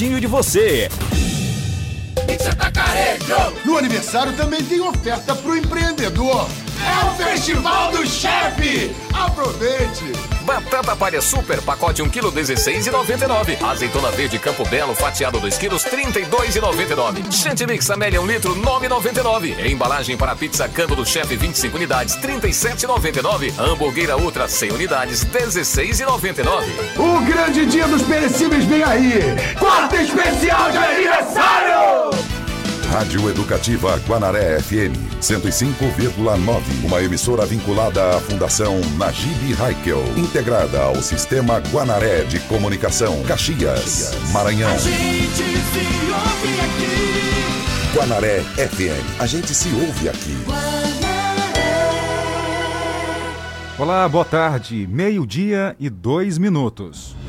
pertinho de você. No aniversário também tem oferta pro empreendedor. É o Festival do Chefe! Aproveite! Batata palha super, pacote 1 kg 16,99. Azeitona verde Campo Belo, fatiado 2 kg 32,99. Chantilly Amélia 1 litro 9,99. Embalagem para pizza Cando do Chefe 25 unidades 37,99. Hamburgueira Ultra 100 unidades 16,99. O grande dia dos perecíveis vem aí! Quarta especial de aniversário! Rádio Educativa Guanaré FM 105,9. Uma emissora vinculada à Fundação Najib Haikel, integrada ao Sistema Guanaré de Comunicação, Caxias, Maranhão. Guanaré FM. A gente se ouve aqui. Olá, boa tarde. Meio-dia e dois minutos.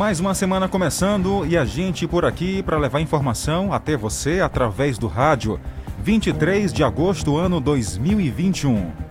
Mais uma semana começando e a gente por aqui para levar informação até você através do rádio. 23 de agosto, ano 2021.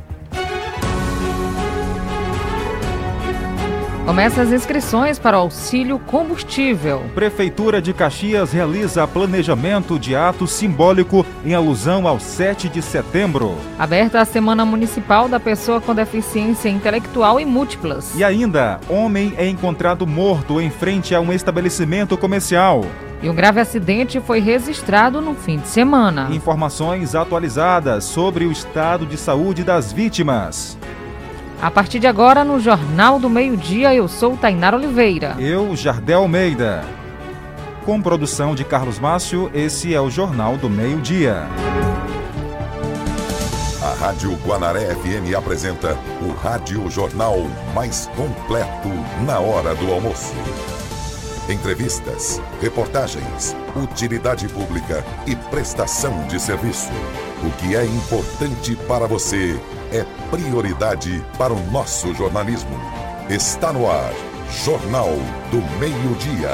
Começa as inscrições para o auxílio combustível. Prefeitura de Caxias realiza planejamento de ato simbólico em alusão ao 7 de setembro. Aberta a Semana Municipal da Pessoa com Deficiência Intelectual e Múltiplas. E ainda, homem é encontrado morto em frente a um estabelecimento comercial. E um grave acidente foi registrado no fim de semana. Informações atualizadas sobre o estado de saúde das vítimas. A partir de agora, no Jornal do Meio-Dia, eu sou Tainar Oliveira. Eu, Jardel Almeida. Com produção de Carlos Márcio, esse é o Jornal do Meio-Dia. A Rádio Guanaré FM apresenta o Rádio Jornal mais completo na hora do almoço. Entrevistas, reportagens, utilidade pública e prestação de serviço. O que é importante para você é prioridade para o nosso jornalismo. Está no ar, Jornal do Meio-Dia.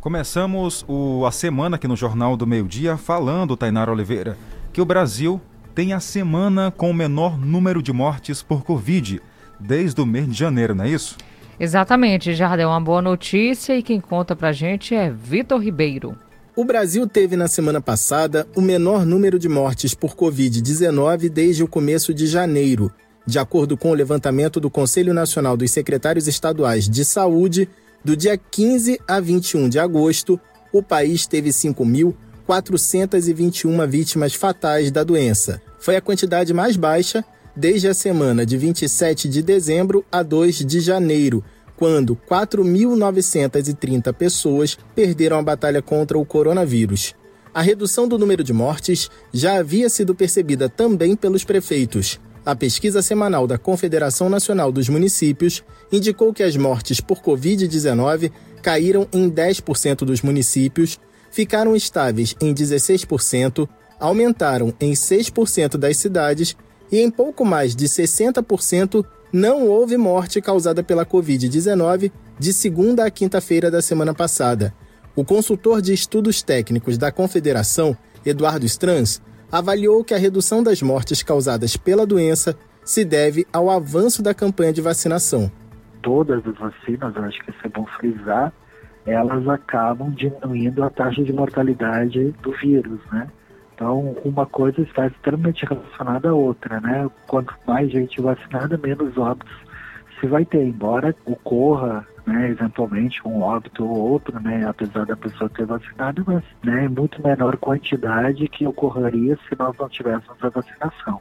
Começamos o, a semana aqui no Jornal do Meio-Dia falando, Tainara Oliveira, que o Brasil tem a semana com o menor número de mortes por Covid desde o mês de janeiro, não é isso? Exatamente, Jardel, uma boa notícia e quem conta pra gente é Vitor Ribeiro. O Brasil teve na semana passada o menor número de mortes por Covid-19 desde o começo de janeiro. De acordo com o levantamento do Conselho Nacional dos Secretários Estaduais de Saúde, do dia 15 a 21 de agosto, o país teve 5.421 vítimas fatais da doença. Foi a quantidade mais baixa desde a semana de 27 de dezembro a 2 de janeiro, quando 4.930 pessoas perderam a batalha contra o coronavírus. A redução do número de mortes já havia sido percebida também pelos prefeitos. A pesquisa semanal da Confederação Nacional dos Municípios indicou que as mortes por Covid-19 caíram em 10% dos municípios, ficaram estáveis em 16%, aumentaram em 6% das cidades e em pouco mais de 60% não houve morte causada pela Covid-19 de segunda a quinta-feira da semana passada. O consultor de estudos técnicos da Confederação, Eduardo Strans, avaliou que a redução das mortes causadas pela doença se deve ao avanço da campanha de vacinação. Todas as vacinas, acho que isso é bom frisar, elas acabam diminuindo a taxa de mortalidade do vírus, né? Então, uma coisa está extremamente relacionada à outra, né? Quanto mais gente vacinada, menos óbitos se vai ter, embora ocorra, né, eventualmente um óbito ou outro, né, apesar da pessoa ter vacinado, mas, né, muito menor quantidade que ocorreria se nós não tivéssemos a vacinação.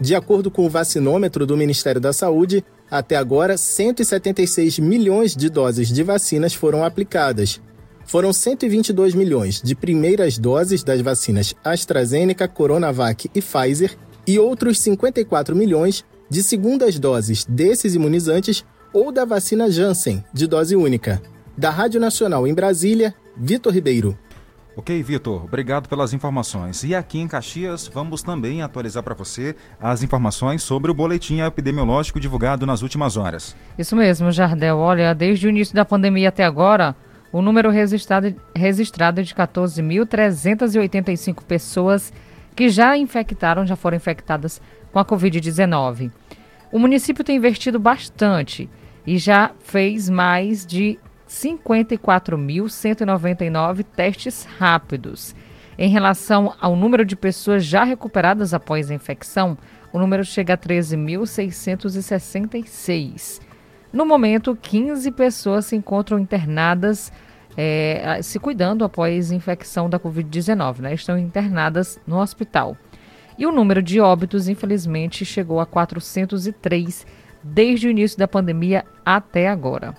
De acordo com o vacinômetro do Ministério da Saúde, até agora 176 milhões de doses de vacinas foram aplicadas, foram 122 milhões de primeiras doses das vacinas AstraZeneca, Coronavac e Pfizer e outros 54 milhões de segundas doses desses imunizantes ou da vacina Janssen, de dose única. Da Rádio Nacional em Brasília, Vitor Ribeiro. Ok, Vitor, obrigado pelas informações. E aqui em Caxias, vamos também atualizar para você as informações sobre o boletim epidemiológico divulgado nas últimas horas. Isso mesmo, Jardel. Olha, desde o início da pandemia até agora, o número registrado, registrado é de 14.385 pessoas que já infectaram, já foram infectadas com a Covid-19. O município tem investido bastante e já fez mais de 54.199 testes rápidos. Em relação ao número de pessoas já recuperadas após a infecção, o número chega a 13.666. No momento, 15 pessoas se encontram internadas, é, se cuidando após infecção da Covid-19, né? Estão internadas no hospital. E o número de óbitos, infelizmente, chegou a 403 desde o início da pandemia até agora.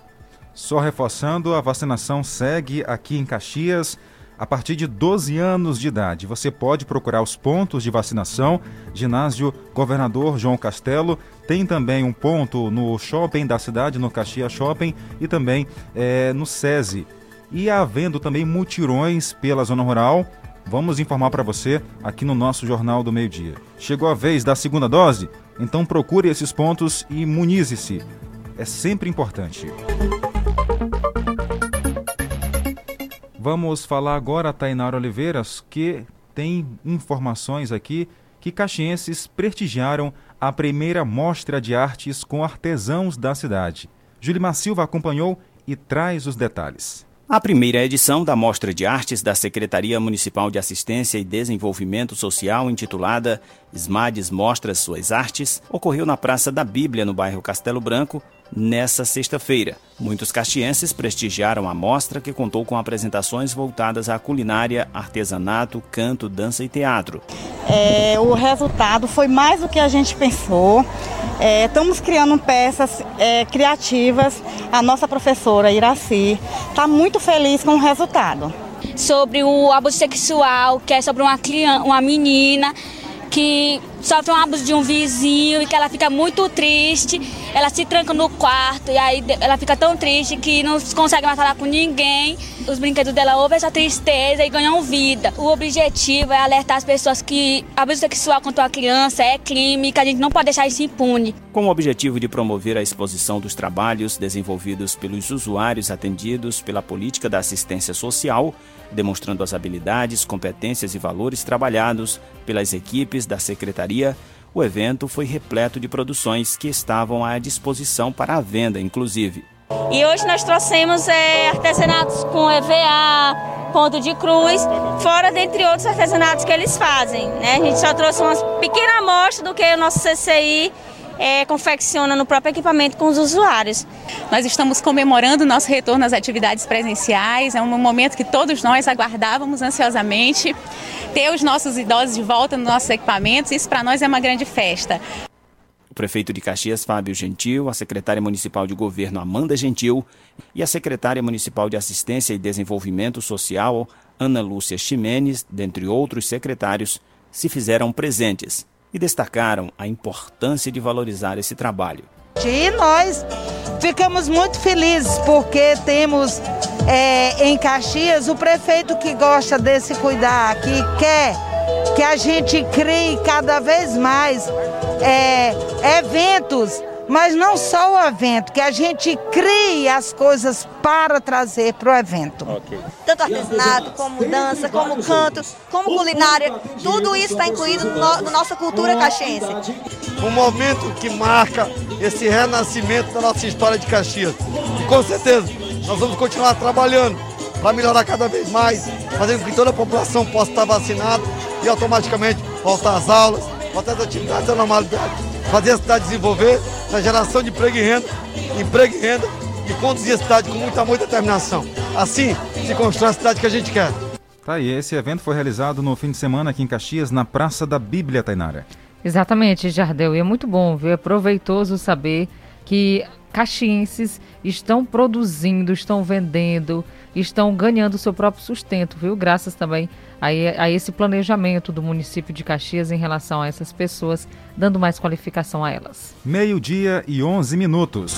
Só reforçando, a vacinação segue aqui em Caxias a partir de 12 anos de idade. Você pode procurar os pontos de vacinação. Ginásio Governador João Castelo. Tem também um ponto no shopping da cidade, no Caxias Shopping, e também é, no SESI. E havendo também mutirões pela zona rural, vamos informar para você aqui no nosso Jornal do Meio Dia. Chegou a vez da segunda dose? Então procure esses pontos e imunize-se. É sempre importante. Vamos falar agora, Tainara Oliveiras, que tem informações aqui que caxienses prestigiaram a primeira mostra de artes com artesãos da cidade. Julimar Silva acompanhou e traz os detalhes. A primeira edição da Mostra de Artes da Secretaria Municipal de Assistência e Desenvolvimento Social, intitulada SMADES Mostra Suas Artes, ocorreu na Praça da Bíblia, no bairro Castelo Branco, nessa sexta-feira. Muitos castienses prestigiaram a mostra, que contou com apresentações voltadas à culinária, artesanato, canto, dança e teatro. É, o resultado foi mais do que a gente pensou. É, estamos criando peças é, criativas. A nossa professora Iraci está muito feliz com o resultado. Sobre o abuso sexual, que é sobre uma, criança, uma menina que sofre um abuso de um vizinho e que ela fica muito triste, ela se tranca no quarto e aí ela fica tão triste que não consegue mais falar com ninguém. Os brinquedos dela ouvem essa tristeza e ganham vida. O objetivo é alertar as pessoas que abuso sexual contra a criança é crime, que a gente não pode deixar isso impune. Com o objetivo de promover a exposição dos trabalhos desenvolvidos pelos usuários atendidos pela política da assistência social, demonstrando as habilidades, competências e valores trabalhados pelas equipes da Secretaria, o evento foi repleto de produções que estavam à disposição para a venda, inclusive. E hoje nós trouxemos é, artesanatos com EVA, ponto de cruz, fora dentre outros artesanatos que eles fazem. Né? A gente só trouxe uma pequena amostra do que o nosso CCI é, confecciona no próprio equipamento com os usuários. Nós estamos comemorando o nosso retorno às atividades presenciais, é um momento que todos nós aguardávamos ansiosamente. Ter os nossos idosos de volta nos nossos equipamentos, isso para nós é uma grande festa. O prefeito de Caxias, Fábio Gentil, a secretária municipal de governo, Amanda Gentil, e a secretária municipal de assistência e desenvolvimento social, Ana Lúcia Ximenes, dentre outros secretários, se fizeram presentes e destacaram a importância de valorizar esse trabalho. E nós ficamos muito felizes porque temos é, em Caxias o prefeito que gosta desse cuidar, que quer que a gente crie cada vez mais é, eventos mas não só o evento, que a gente crie as coisas para trazer para o evento. Okay. Tanto artesanato, como dança, como canto, como culinária, tudo isso está incluído no, na nossa cultura caxiense. Um momento que marca esse renascimento da nossa história de Caxias. E com certeza, nós vamos continuar trabalhando para melhorar cada vez mais, fazendo com que toda a população possa estar vacinada e automaticamente voltar às aulas, voltar às atividades da normalidade fazer a cidade desenvolver na geração de emprego e renda, emprego e renda e conduzir a cidade com muito amor e determinação. Assim se constrói a cidade que a gente quer. Tá aí, esse evento foi realizado no fim de semana aqui em Caxias, na Praça da Bíblia, Tainara. Exatamente, Jardel. E é muito bom ver, é proveitoso saber que caxienses estão produzindo, estão vendendo, estão ganhando seu próprio sustento, viu? Graças também a, a esse planejamento do município de Caxias em relação a essas pessoas, dando mais qualificação a elas. Meio-dia e 11 minutos.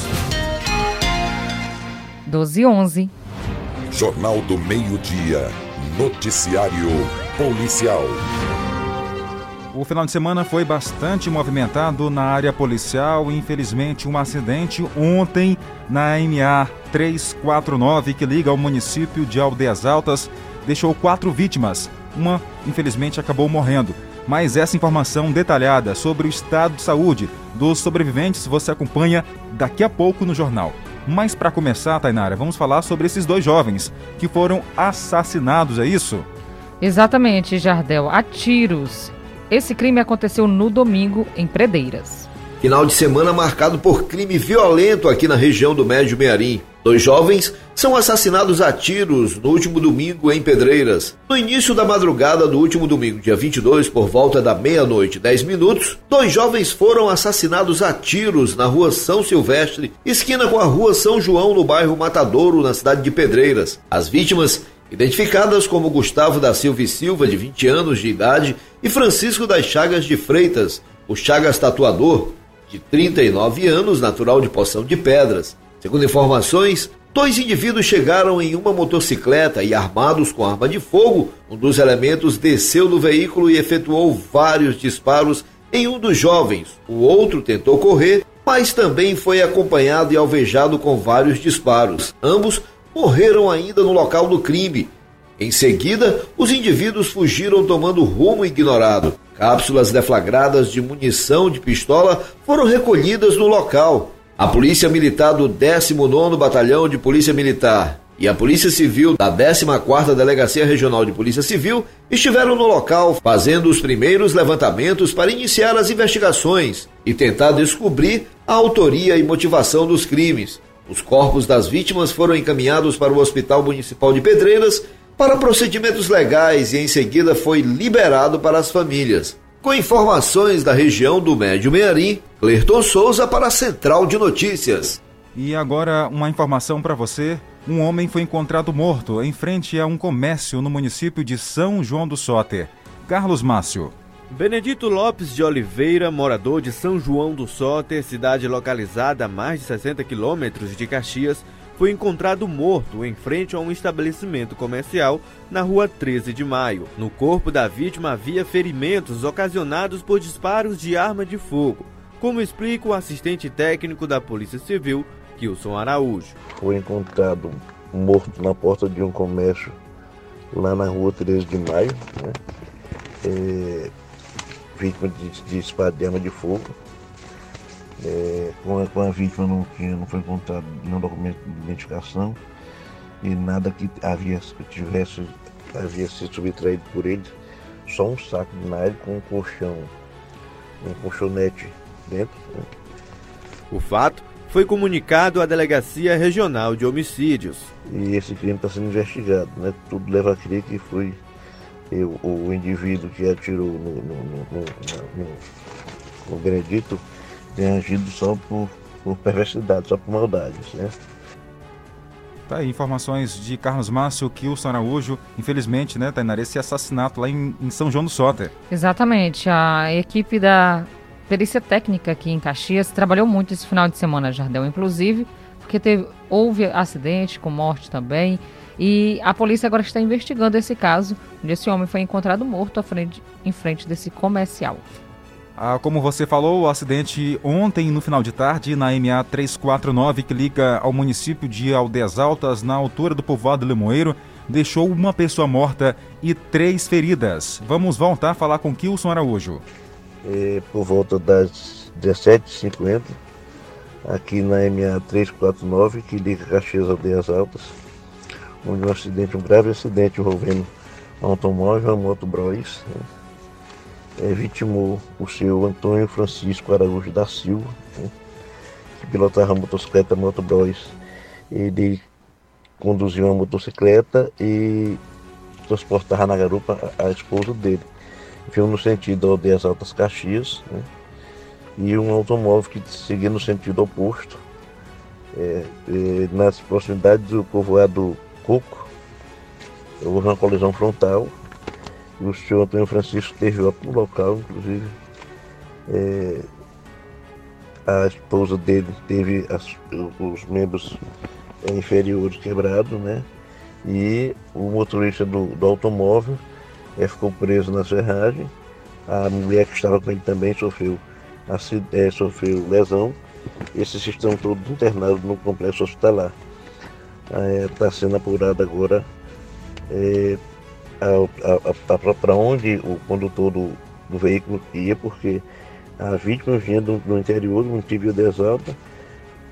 12 e 11. Jornal do Meio-Dia. Noticiário Policial. O final de semana foi bastante movimentado na área policial. Infelizmente, um acidente ontem na MA 349 que liga ao município de Aldeias Altas deixou quatro vítimas. Uma, infelizmente, acabou morrendo. Mas essa informação detalhada sobre o estado de saúde dos sobreviventes você acompanha daqui a pouco no jornal. Mas para começar, Tainara, vamos falar sobre esses dois jovens que foram assassinados, é isso? Exatamente, Jardel, a tiros. Esse crime aconteceu no domingo em Predeiras. Final de semana marcado por crime violento aqui na região do Médio Mearim. Dois jovens são assassinados a tiros no último domingo em Pedreiras. No início da madrugada do último domingo, dia 22, por volta da meia-noite, 10 minutos, dois jovens foram assassinados a tiros na rua São Silvestre, esquina com a rua São João, no bairro Matadouro, na cidade de Pedreiras. As vítimas identificadas como Gustavo da Silva e Silva, de 20 anos de idade, e Francisco das Chagas de Freitas, o Chagas Tatuador, de 39 anos, natural de Poção de Pedras. Segundo informações, dois indivíduos chegaram em uma motocicleta e, armados com arma de fogo, um dos elementos desceu do veículo e efetuou vários disparos em um dos jovens. O outro tentou correr, mas também foi acompanhado e alvejado com vários disparos. Ambos morreram ainda no local do crime. Em seguida, os indivíduos fugiram tomando rumo ignorado. Cápsulas deflagradas de munição de pistola foram recolhidas no local. A Polícia Militar do 19º Batalhão de Polícia Militar e a Polícia Civil da 14ª Delegacia Regional de Polícia Civil estiveram no local fazendo os primeiros levantamentos para iniciar as investigações e tentar descobrir a autoria e motivação dos crimes. Os corpos das vítimas foram encaminhados para o Hospital Municipal de Pedreiras para procedimentos legais e em seguida foi liberado para as famílias. Com informações da região do Médio Mearim, Clerton Souza para a Central de Notícias. E agora uma informação para você. Um homem foi encontrado morto em frente a um comércio no município de São João do Soter. Carlos Márcio. Benedito Lopes de Oliveira, morador de São João do Soter, cidade localizada a mais de 60 quilômetros de Caxias, foi encontrado morto em frente a um estabelecimento comercial na rua 13 de maio. No corpo da vítima havia ferimentos ocasionados por disparos de arma de fogo, como explica o assistente técnico da Polícia Civil, Kilson Araújo. Foi encontrado morto na porta de um comércio lá na rua 13 de maio, né? é, vítima de, de disparo de fogo. É, com, a, com, a, vítima não, tinha, não foi encontrado nenhum documento de identificação e nada que havia que tivesse havia sido subtraído por ele, só um saco de nylon com um colchão, um colchonete dentro. Né? O fato foi comunicado à Delegacia Regional de Homicídios. E esse crime está sendo investigado, né? Tudo leva a crer que foi eu, o indivíduo que atirou no, no, no, no, Benedito tem agido só por, por perversidade, só por maldade, né? Tá aí, informações de Carlos Márcio, Kilson Araújo. Infelizmente, né, Tainara, esse assassinato lá em, em São João do Soter. Exatamente. A equipe da perícia técnica aqui em Caxias trabalhou muito esse final de semana, Jardel, inclusive, porque teve, houve acidente com morte também. E a polícia agora está investigando esse caso, onde esse homem foi encontrado morto frente, em frente desse comercial. Ah, como você falou, o acidente ontem, no final de tarde, na MA 349, que liga ao município de Aldeias Altas, na altura do povoado Limoeiro, deixou uma pessoa morta e três feridas. Vamos voltar a falar com Kilson Araújo. É, por volta das 17h50, aqui na MA 349, que liga Caxias Aldeias Altas, onde um acidente, um grave acidente envolvendo um automóvel, uma moto Bros, né? é, vitimou o seu Antônio Francisco Araújo da Silva, né, que pilotava a motocicleta Moto Bros. Ele conduziu uma motocicleta e transportava na garupa a, a esposa dele. Viu no sentido das Altas Caxias, né, e um automóvel que seguia no sentido oposto, é, é, nas proximidades do povoado Coco, houve uma colisão frontal o senhor Antônio Francisco esteve lá no local, inclusive. É, a esposa dele teve as, os membros inferiores quebrados, né? e o motorista do, do automóvel é, ficou preso na serragem. A mulher que estava com ele também sofreu, é, sofreu lesão. Esses estão todos internados no complexo hospitalar. Está é, sendo apurado agora é, para onde o condutor do, do, veículo ia, porque a vítima vinha do, do interior, do município de Exalta,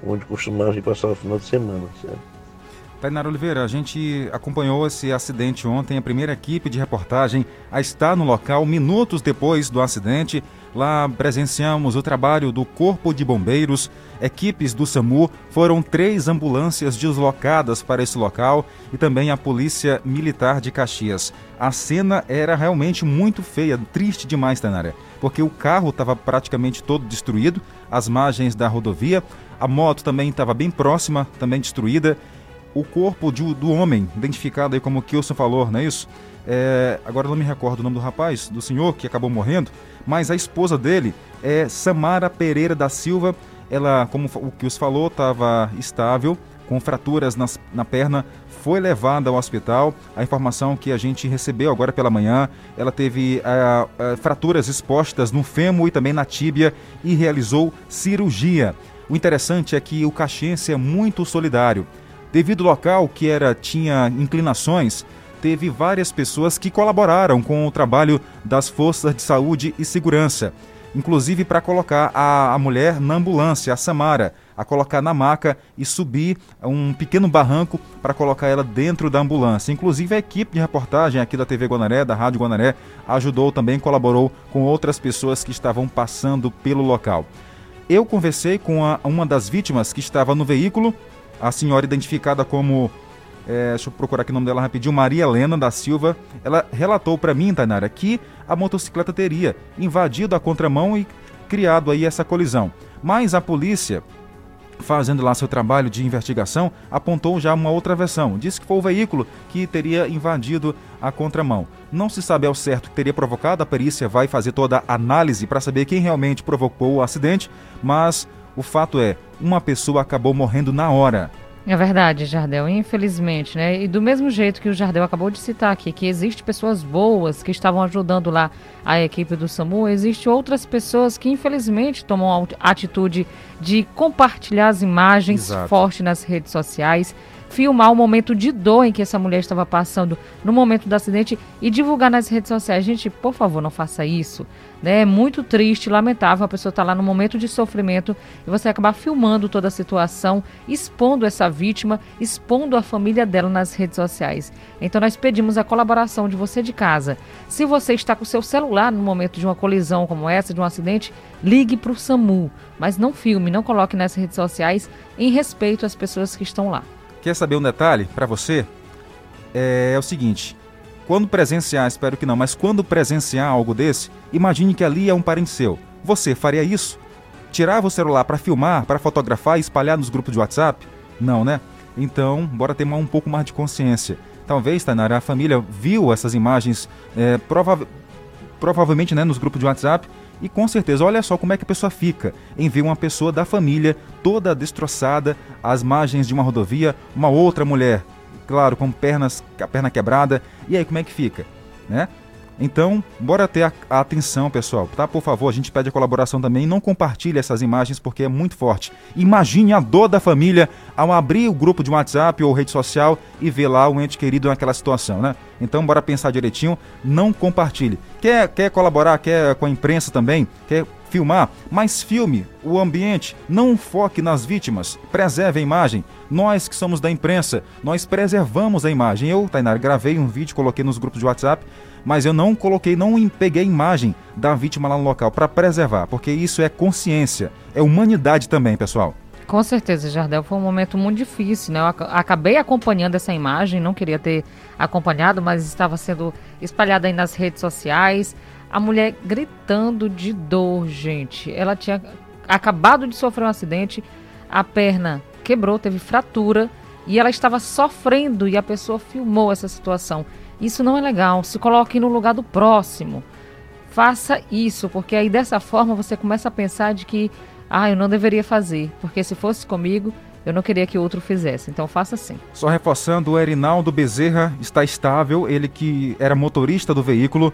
onde costumava ir passar o final de semana. Certo? Tainara Oliveira, a gente acompanhou esse acidente ontem. A primeira equipe de reportagem a estar no local minutos depois do acidente. Lá presenciamos o trabalho do Corpo de Bombeiros, equipes do SAMU, foram três ambulâncias deslocadas para esse local e também a Polícia Militar de Caxias. A cena era realmente muito feia, triste demais, Tainara, porque o carro estava praticamente todo destruído, as margens da rodovia, a moto também estava bem próxima, também destruída o corpo de, do homem, identificado aí como Kilson falou, não é isso? É, agora não me recordo o nome do rapaz, do senhor que acabou morrendo, mas a esposa dele é Samara Pereira da Silva. Ela, como o Kilson falou, estava estável, com fraturas nas, na perna, foi levada ao hospital. A informação que a gente recebeu agora pela manhã, ela teve fraturas expostas no fêmur e também na tíbia e realizou cirurgia. O interessante é que o caxiense é muito solidário. Devido ao local que era tinha inclinações, teve várias pessoas que colaboraram com o trabalho das forças de saúde e segurança, inclusive para colocar a, a mulher na ambulância, a Samara, a colocar na maca e subir um pequeno barranco para colocar ela dentro da ambulância. Inclusive a equipe de reportagem aqui da TV Guanaré, da Rádio Guanaré, ajudou também, colaborou com outras pessoas que estavam passando pelo local. Eu conversei com a, uma das vítimas que estava no veículo a senhora identificada como, é, deixa eu procurar aqui o nome dela rapidinho, Maria Helena da Silva, ela relatou para mim, Tainara, que a motocicleta teria invadido a contramão e criado aí essa colisão. Mas a polícia, fazendo lá seu trabalho de investigação, apontou já uma outra versão. Disse que foi o veículo que teria invadido a contramão. Não se sabe ao certo o que teria provocado, a perícia vai fazer toda a análise para saber quem realmente provocou o acidente, mas o fato é, uma pessoa acabou morrendo na hora. É verdade, Jardel, infelizmente, né? E do mesmo jeito que o Jardel acabou de citar aqui, que existe pessoas boas que estavam ajudando lá a equipe do SAMU, existe outras pessoas que infelizmente tomam a atitude de compartilhar as imagens Exato. fortes nas redes sociais filmar o momento de dor em que essa mulher estava passando no momento do acidente e divulgar nas redes sociais. Gente, por favor, não faça isso. Né? É muito triste, lamentável a pessoa estar tá lá no momento de sofrimento e você acabar filmando toda a situação, expondo essa vítima, expondo a família dela nas redes sociais. Então nós pedimos a colaboração de você de casa. Se você está com o seu celular no momento de uma colisão como essa, de um acidente, ligue para o SAMU, mas não filme, não coloque nas redes sociais em respeito às pessoas que estão lá. Quer saber um detalhe para você? É, é, o seguinte: quando presenciar, espero que não, mas quando presenciar algo desse, imagine que ali é um parente seu. Você faria isso? Tirava o celular para filmar, para fotografar e espalhar nos grupos de WhatsApp? Não, né? Então, bora ter um pouco mais de consciência. Talvez, Tainara, a família viu essas imagens, é, prova provavelmente né, nos grupos de WhatsApp, e com certeza, olha só como é que a pessoa fica em ver uma pessoa da família toda destroçada, às margens de uma rodovia, uma outra mulher, claro, com pernas, a perna quebrada. E aí como é que fica, né? Então, bora ter a, a, atenção, pessoal, tá? Por favor, a gente pede a colaboração também. Não compartilhe essas imagens porque é muito forte. Imagine a dor da família ao abrir o grupo de WhatsApp ou rede social e ver lá um ente querido naquela situação, né? Então, bora pensar direitinho. Não compartilhe. Quer, quer colaborar? Quer com a imprensa também? Quer filmar, mas filme o ambiente, não foque nas vítimas, preserve a imagem. Nós que somos da imprensa, nós preservamos a imagem. Eu, Tainar, gravei um vídeo, coloquei nos grupos de WhatsApp mas eu não coloquei, não peguei a imagem da vítima lá no local para preservar, porque isso é consciência, é humanidade também, pessoal. Com certeza, Jardel, foi um momento muito difícil, né? Eu acabei acompanhando essa imagem, não queria ter acompanhado, mas estava sendo espalhada aí nas redes sociais. A mulher gritando de dor, gente. Ela tinha acabado de sofrer um acidente, a perna quebrou, teve fratura e ela estava sofrendo e a pessoa filmou essa situação. Isso não é legal. Se coloque no lugar do próximo. Faça isso, porque aí dessa forma você começa a pensar de que, ah, eu não deveria fazer, porque se fosse comigo, eu não queria que outro fizesse. Então faça assim. Só reforçando, o Erinaldo Bezerra está estável, ele que era motorista do veículo,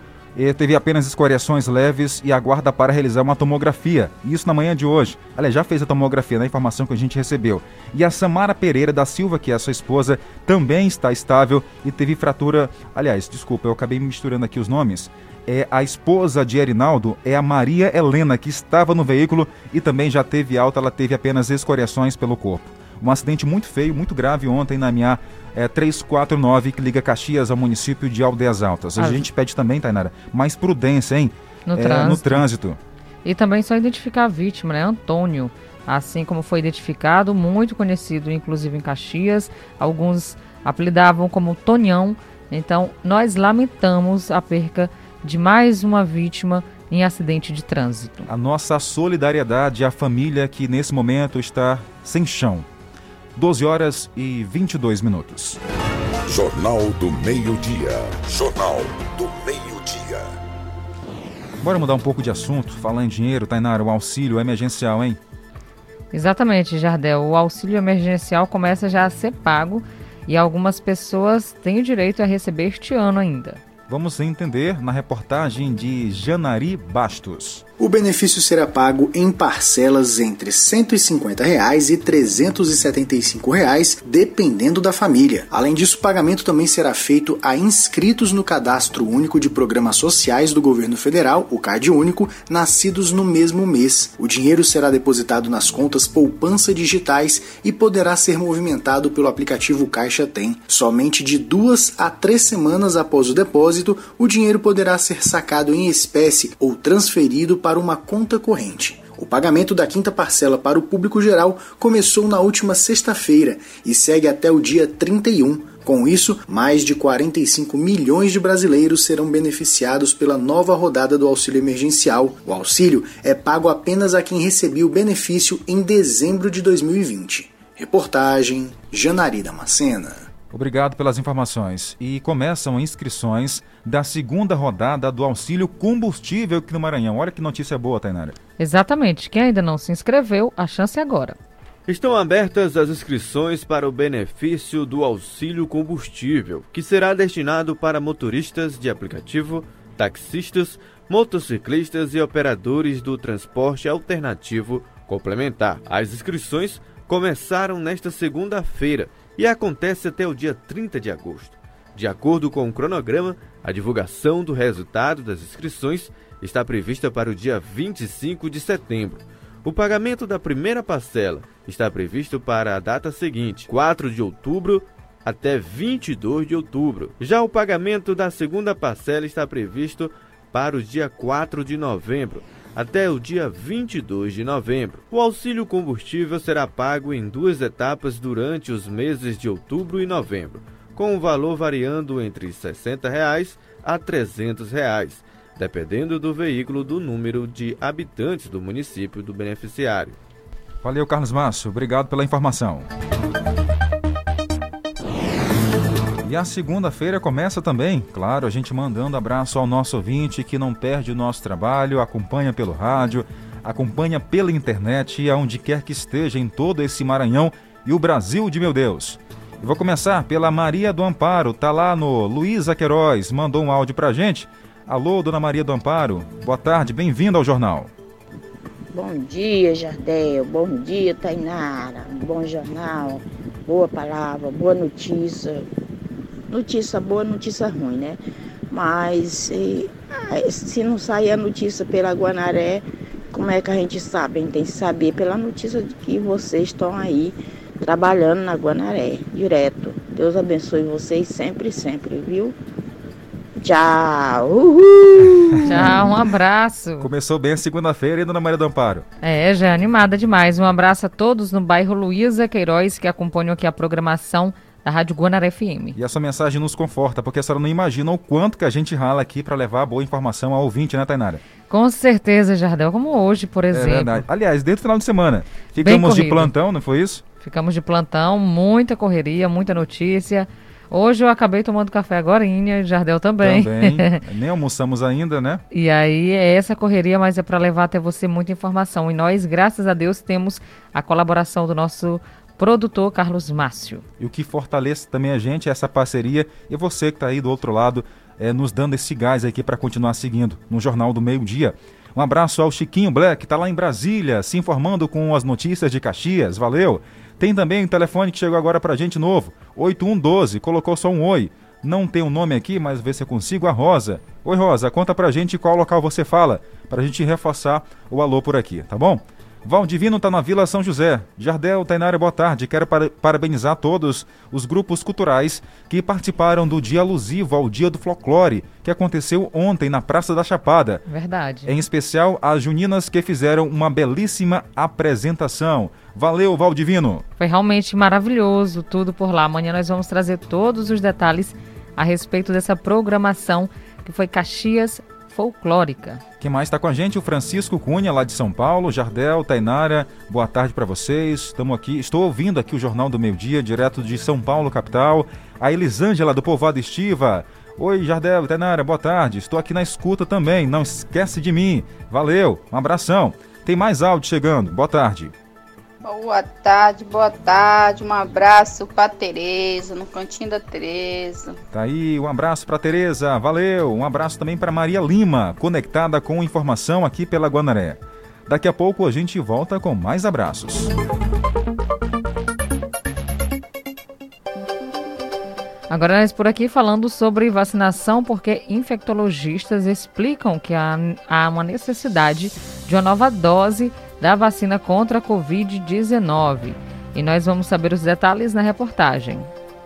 teve apenas escoriações leves e aguarda para realizar uma tomografia. Isso na manhã de hoje. Aliás, já fez a tomografia, na né? informação que a gente recebeu. E a Samara Pereira da Silva, que é a sua esposa, também está estável e teve fratura. Aliás, desculpa, eu acabei misturando aqui os nomes. É a esposa de Erinaldo, é a Maria Helena, que estava no veículo e também já teve alta, ela teve apenas escoriações pelo corpo. Um acidente muito feio, muito grave ontem na minha é, 349, que liga Caxias ao município de Aldeias Altas. A ah, gente pede também, Tainara, mais prudência, hein? No, é, trânsito. no trânsito. E também só identificar a vítima, né? Antônio, assim como foi identificado, muito conhecido, inclusive em Caxias. Alguns apelidavam como Tonhão. Então, nós lamentamos a perca de mais uma vítima em acidente de trânsito. A nossa solidariedade à família que nesse momento está sem chão. 12 horas e 22 minutos. Jornal do Meio-Dia. Jornal do Meio-Dia. Bora mudar um pouco de assunto. Falar em dinheiro, Tainara, o auxílio emergencial, hein? Exatamente, Jardel. O auxílio emergencial começa já a ser pago e algumas pessoas têm o direito a receber este ano ainda. Vamos entender na reportagem de Janari Bastos. O benefício será pago em parcelas entre 150 reais e 375 reais, dependendo da família. Além disso, o pagamento também será feito a inscritos no Cadastro Único de Programas Sociais do Governo Federal, o CAD Único, nascidos no mesmo mês. O dinheiro será depositado nas contas poupança digitais e poderá ser movimentado pelo aplicativo Caixa Tem. Somente de duas a três semanas após o depósito, o dinheiro poderá ser sacado em espécie ou transferido para uma conta corrente. O pagamento da quinta parcela para o público geral começou na última sexta-feira e segue até o dia 31. Com isso, mais de 45 milhões de brasileiros serão beneficiados pela nova rodada do auxílio emergencial. O auxílio é pago apenas a quem recebeu o benefício em dezembro de 2020. Reportagem Janari Damascena. Obrigado pelas informações. E começam inscrições da segunda rodada do auxílio combustível aqui no Maranhão. Olha que notícia boa, Tainara. Exatamente. Quem ainda não se inscreveu, a chance é agora. Estão abertas as inscrições para o benefício do auxílio combustível, que será destinado para motoristas de aplicativo, taxistas, motociclistas e operadores do transporte alternativo complementar. As inscrições começaram nesta segunda-feira e acontece até o dia 30 de agosto. De acordo com o cronograma, a divulgação do resultado das inscrições está prevista para o dia 25 de setembro. O pagamento da primeira parcela está previsto para a data seguinte, 4 de outubro até 22 de outubro. Já o pagamento da segunda parcela está previsto para o dia 4 de novembro, até o dia 22 de novembro. O auxílio combustível será pago em duas etapas durante os meses de outubro e novembro, com o valor variando entre 60 reais a 300 reais, dependendo do veículo do número de habitantes do município do beneficiário. Valeu, Carlos Márcio. Obrigado pela informação. E a segunda-feira começa também, claro, a gente mandando abraço ao nosso ouvinte que não perde o nosso trabalho, acompanha pelo rádio, acompanha pela internet e aonde quer que esteja em todo esse Maranhão e o Brasil de meu Deus. Eu vou começar pela Maria do Amparo, tá lá no Luísa Queiroz, mandou um áudio pra gente. Alô, dona Maria do Amparo, boa tarde, bem-vinda ao jornal. Bom dia, Jardel, bom dia, Tainara, bom jornal, boa palavra, boa notícia, notícia boa, notícia ruim, né? Mas se, se não sair a notícia pela Guanaré, como é que a gente sabe? A gente tem que saber pela notícia de que vocês estão aí trabalhando na Guanaré, direto. Deus abençoe vocês sempre, sempre, viu? Tchau! Uhul. Tchau, um abraço. Começou bem a segunda-feira, hein, Dona Maria do Amparo? É, já animada demais. Um abraço a todos no bairro Luísa Queiroz que acompanham aqui a programação da Rádio Guanaré FM. E essa mensagem nos conforta, porque a senhora não imagina o quanto que a gente rala aqui para levar boa informação ao ouvinte, né, Tainara? Com certeza, Jardel, como hoje, por é exemplo. É verdade. Aliás, desde o final de semana, ficamos de plantão, não foi isso? Ficamos de plantão, muita correria, muita notícia. Hoje eu acabei tomando café agora, e Jardel também. Também. Nem almoçamos ainda, né? E aí é essa correria, mas é para levar até você muita informação. E nós, graças a Deus, temos a colaboração do nosso produtor Carlos Márcio. E o que fortalece também a gente é essa parceria e você que está aí do outro lado é, nos dando esse gás aqui para continuar seguindo no Jornal do Meio Dia. Um abraço ao Chiquinho Black, que está lá em Brasília, se informando com as notícias de Caxias. Valeu! Tem também um telefone que chegou agora para a gente novo, 8112, colocou só um oi. Não tem o um nome aqui, mas vê se eu consigo a Rosa. Oi Rosa, conta pra gente qual local você fala, pra gente reforçar o alô por aqui, tá bom? Valdivino está na Vila São José. Jardel, Tainara, boa tarde. Quero parabenizar todos os grupos culturais que participaram do dia alusivo ao Dia do Folclore, que aconteceu ontem na Praça da Chapada. Verdade. Em especial as juninas que fizeram uma belíssima apresentação. Valeu, Valdivino. Foi realmente maravilhoso tudo por lá. Amanhã nós vamos trazer todos os detalhes a respeito dessa programação que foi Caxias folclórica. Quem mais está com a gente? O Francisco Cunha, lá de São Paulo. Jardel, Tainara, boa tarde para vocês. Estamos aqui, estou ouvindo aqui o Jornal do Meio Dia, direto de São Paulo, capital. A Elisângela, do Povoado Estiva. Oi, Jardel, Tainara, boa tarde. Estou aqui na escuta também, não esquece de mim. Valeu, um abração. Tem mais áudio chegando, boa tarde. Boa tarde, boa tarde. Um abraço para Tereza, no cantinho da Tereza. Tá aí, um abraço para Tereza. Valeu. Um abraço também para Maria Lima, conectada com informação aqui pela Guanaré. Daqui a pouco a gente volta com mais abraços. Agora nós por aqui falando sobre vacinação, porque infectologistas explicam que há, há uma necessidade de uma nova dose da vacina contra a Covid-19. E nós vamos saber os detalhes na reportagem.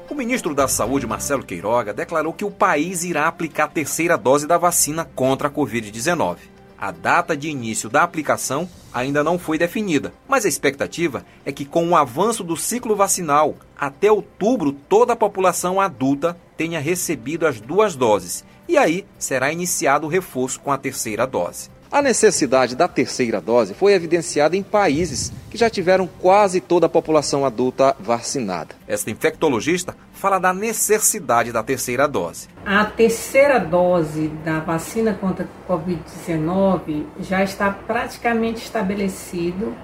O ministro da Saúde, Marcelo Queiroga, declarou que o país irá aplicar a terceira dose da vacina contra a Covid-19. A data de início da aplicação ainda não foi definida, mas a expectativa é que, com o avanço do ciclo vacinal, até outubro toda a população adulta tenha recebido as duas doses e aí será iniciado o reforço com a terceira dose. A necessidade da terceira dose foi evidenciada em países que já tiveram quase toda a população adulta vacinada. Esta infectologista fala da necessidade da terceira dose. A terceira dose da vacina contra a Covid-19 já está praticamente estabelecido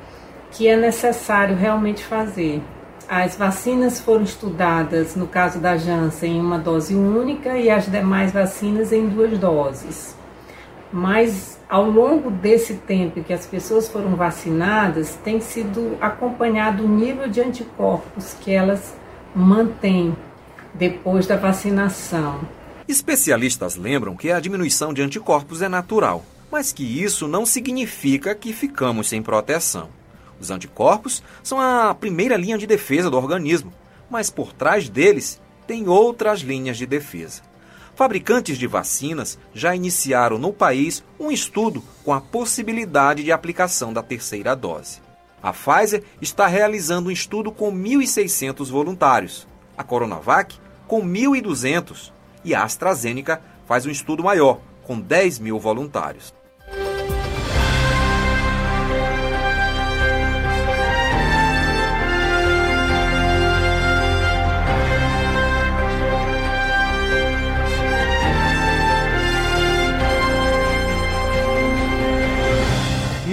que é necessário realmente fazer. As vacinas foram estudadas, no caso da Janssen, em uma dose única e as demais vacinas em duas doses. Mas ao longo desse tempo que as pessoas foram vacinadas, tem sido acompanhado o nível de anticorpos que elas mantêm depois da vacinação. Especialistas lembram que a diminuição de anticorpos é natural, mas que isso não significa que ficamos sem proteção. Os anticorpos são a primeira linha de defesa do organismo, mas por trás deles tem outras linhas de defesa fabricantes de vacinas já iniciaram no país um estudo com a possibilidade de aplicação da terceira dose. A Pfizer está realizando um estudo com 1.600 voluntários, a Coronavac com 1.200 e a AstraZeneca faz um estudo maior, com 10 mil voluntários.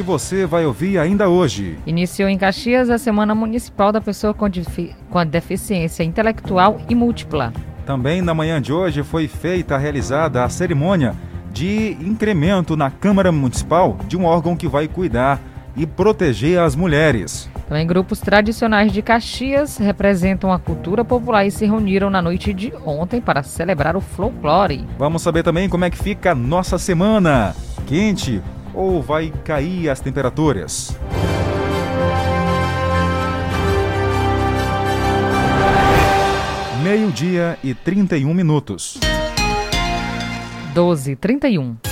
Você vai ouvir ainda hoje. Iniciou em Caxias a Semana Municipal da Pessoa com, com a Deficiência Intelectual e Múltipla. Também na manhã de hoje foi feita, realizada a cerimônia de incremento na Câmara Municipal de um órgão que vai cuidar e proteger as mulheres. Também grupos tradicionais de Caxias representam a cultura popular e se reuniram na noite de ontem para celebrar o folclore. Vamos saber também como é que fica a nossa semana. Quente ou vai cair as temperaturas? Meio-dia e 31 minutos. 12 31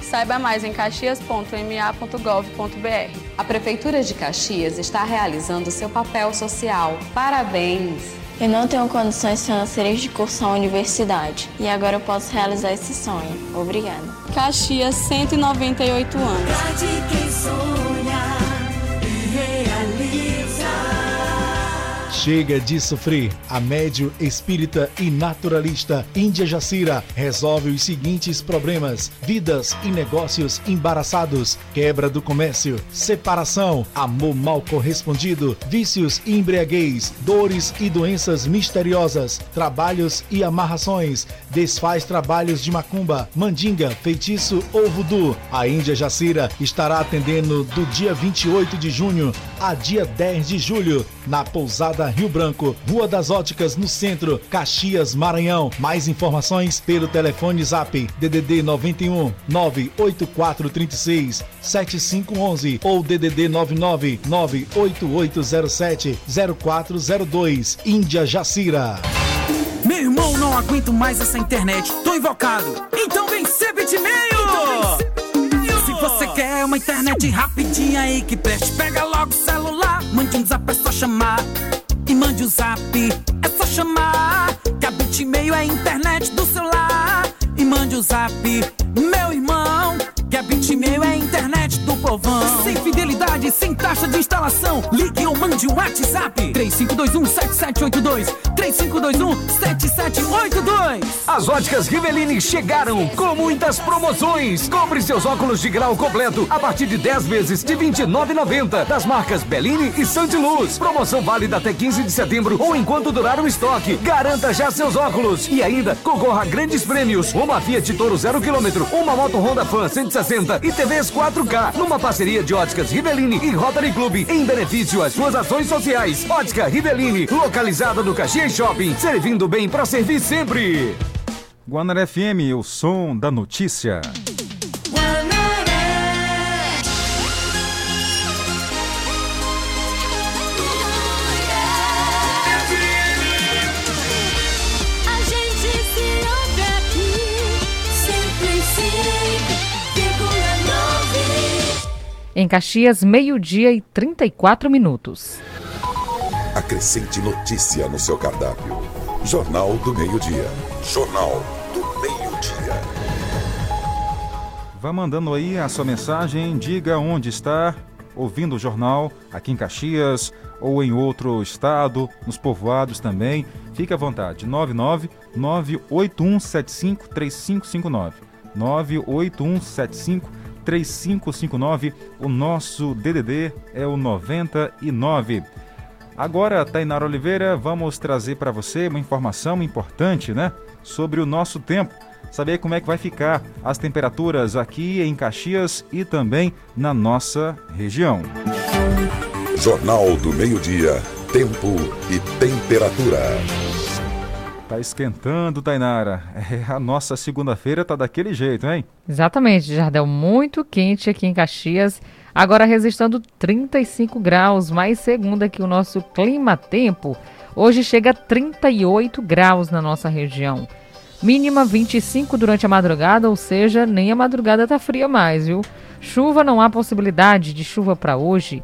Saiba mais em caxias.ma.gov.br. A Prefeitura de Caxias está realizando seu papel social. Parabéns! Eu não tenho condições financeiras de cursar a universidade e agora eu posso realizar esse sonho. Obrigada. Caxias, 198 anos. Chega de sofrer. A médio espírita e naturalista Índia Jacira resolve os seguintes problemas: vidas e negócios embaraçados, quebra do comércio, separação, amor mal correspondido, vícios e embriaguez, dores e doenças misteriosas, trabalhos e amarrações, desfaz trabalhos de macumba, mandinga, feitiço ou voodoo. A Índia Jacira estará atendendo do dia 28 de junho a dia 10 de julho na pousada Rio Branco, Rua das Óticas, no centro, Caxias, Maranhão. Mais informações pelo telefone Zap DDD 91 98436 7511 ou DDD 99 98807 0402. Índia Jacira. Meu irmão, não aguento mais essa internet. Tô invocado. Então vem ser bitmail! Se você quer uma internet rapidinha aí que preste, pega logo o celular. Mande um zap, é só chamar e mande um zap. É só chamar que a Bitmail é a internet do celular. E mande um zap, meu irmão. Que a Bitmail é a internet do povão. Sem fidelidade, sem taxa de instalação. Ligue ou mande um WhatsApp. 3521-7782. 3521-7782. As óticas Riveline chegaram com muitas promoções. Compre seus óculos de grau completo a partir de 10 vezes de R$ 29,90. Das marcas Bellini e Santiluz. Promoção válida até 15 de setembro ou enquanto durar o estoque. Garanta já seus óculos. E ainda concorra a grandes prêmios. Uma Fiat Toro 0 km, uma moto Honda Fan 160 e TVs 4K, numa parceria de Óticas Rivelini e Rotary Club, em benefício às suas ações sociais. Ótica Rivelini, localizada no Caxias Shopping, servindo bem para servir sempre. Guanaré FM, o som da notícia. Em Caxias, meio-dia e 34 minutos. Acrescente notícia no seu cardápio. Jornal do Meio-Dia. Jornal do Meio-Dia. Vá mandando aí a sua mensagem, diga onde está ouvindo o jornal aqui em Caxias ou em outro estado, nos povoados também. Fique à vontade. 99 98175 3559. 98175 3559. O nosso DDD é o 99. Agora, Tainara Oliveira, vamos trazer para você uma informação importante, né? Sobre o nosso tempo. Saber como é que vai ficar as temperaturas aqui em Caxias e também na nossa região. Jornal do Meio-Dia. Tempo e temperatura. Tá esquentando, Tainara. É, a nossa segunda-feira tá daquele jeito, hein? Exatamente, Jardel. Muito quente aqui em Caxias. Agora registrando 35 graus, mais segundo aqui o nosso clima-tempo. Hoje chega a 38 graus na nossa região. Mínima 25 durante a madrugada, ou seja, nem a madrugada tá fria mais, viu? Chuva, não há possibilidade de chuva para hoje.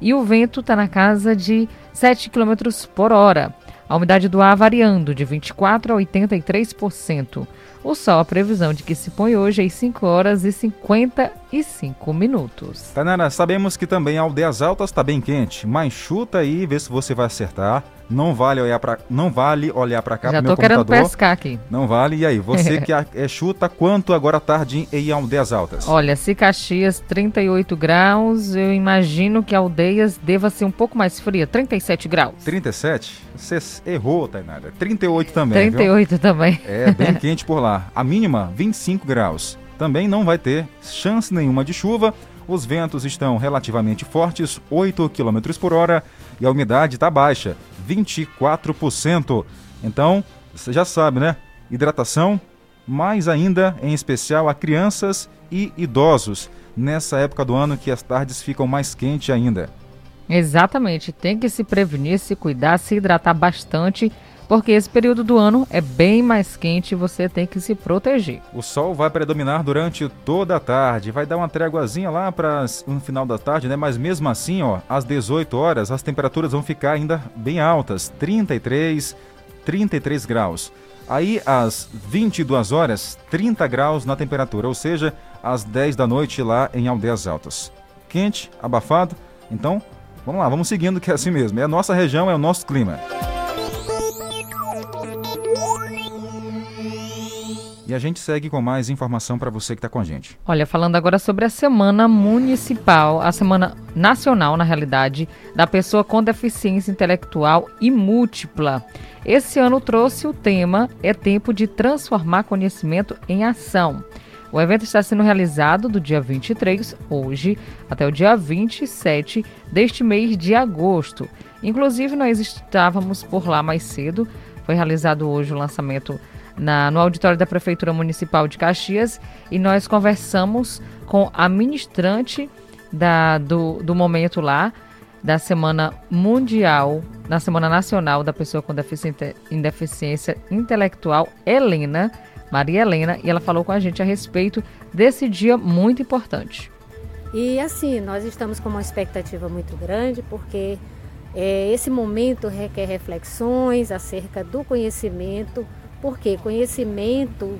E o vento tá na casa de 7 km por hora. A umidade do ar variando de 24% a 83%. O sol, a previsão de que se põe hoje às 5 horas e 55 minutos. Tanara, sabemos que também Aldeias Altas está bem quente, mas chuta aí e vê se você vai acertar. Não vale olhar para não vale olhar para cá Já pro meu tô querendo computador. pescar aqui. Não vale. E aí, você que é, chuta quanto agora à tarde em Aldeias Altas? Olha, se Caxias 38 graus, eu imagino que Aldeias deva ser um pouco mais fria, 37 graus. 37? Você errou, Tainara. 38 também. viu? 38 também. É bem quente por lá. A mínima, 25 graus. Também não vai ter chance nenhuma de chuva. Os ventos estão relativamente fortes, 8 km por hora, e a umidade está baixa, 24%. Então, você já sabe, né? Hidratação, mais ainda, em especial a crianças e idosos, nessa época do ano que as tardes ficam mais quentes ainda. Exatamente, tem que se prevenir, se cuidar, se hidratar bastante, porque esse período do ano é bem mais quente e você tem que se proteger. O sol vai predominar durante toda a tarde, vai dar uma tréguazinha lá para no final da tarde, né? Mas mesmo assim, ó, às 18 horas as temperaturas vão ficar ainda bem altas, 33, 33 graus. Aí às 22 horas, 30 graus na temperatura, ou seja, às 10 da noite lá em Aldeias Altas. Quente, abafado, então vamos lá, vamos seguindo que é assim mesmo. É a nossa região, é o nosso clima. E a gente segue com mais informação para você que está com a gente. Olha, falando agora sobre a Semana Municipal, a Semana Nacional, na realidade, da pessoa com deficiência intelectual e múltipla. Esse ano trouxe o tema É Tempo de Transformar Conhecimento em Ação. O evento está sendo realizado do dia 23, hoje, até o dia 27 deste mês de agosto. Inclusive, nós estávamos por lá mais cedo. Foi realizado hoje o lançamento na, no auditório da Prefeitura Municipal de Caxias e nós conversamos com a ministrante da, do, do momento lá, da Semana Mundial, na Semana Nacional da Pessoa com Deficiência, Deficiência Intelectual, Helena, Maria Helena, e ela falou com a gente a respeito desse dia muito importante. E assim, nós estamos com uma expectativa muito grande, porque é, esse momento requer reflexões acerca do conhecimento porque conhecimento,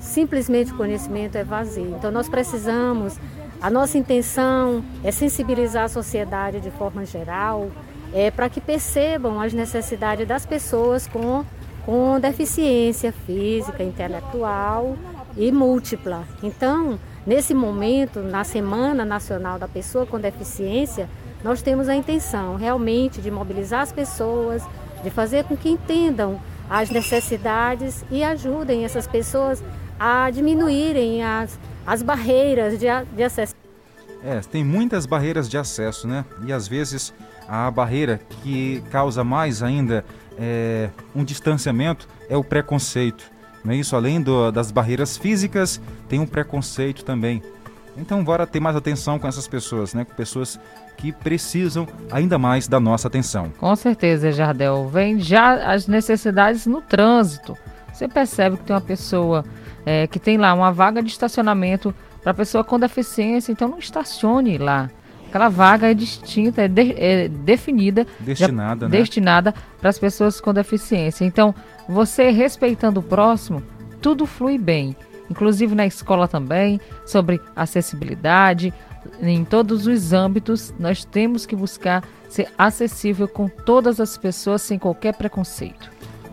simplesmente conhecimento é vazio. Então nós precisamos, a nossa intenção é sensibilizar a sociedade de forma geral, é, para que percebam as necessidades das pessoas com, com deficiência física, intelectual e múltipla. Então, nesse momento, na Semana Nacional da Pessoa com Deficiência, nós temos a intenção realmente de mobilizar as pessoas, de fazer com que entendam as necessidades e ajudem essas pessoas a diminuírem as, as barreiras de, de acesso. É, tem muitas barreiras de acesso, né? E às vezes a barreira que causa mais ainda é, um distanciamento é o preconceito. Não é isso? Além do, das barreiras físicas, tem um preconceito também. Então, bora ter mais atenção com essas pessoas, né? Com pessoas que precisam ainda mais da nossa atenção. Com certeza, Jardel. Vem já as necessidades no trânsito. Você percebe que tem uma pessoa é, que tem lá uma vaga de estacionamento para pessoa com deficiência, então não estacione lá. Aquela vaga é distinta, é, de, é definida, destinada, já, né? destinada para as pessoas com deficiência. Então, você respeitando o próximo, tudo flui bem inclusive na escola também, sobre acessibilidade. Em todos os âmbitos, nós temos que buscar ser acessível com todas as pessoas sem qualquer preconceito.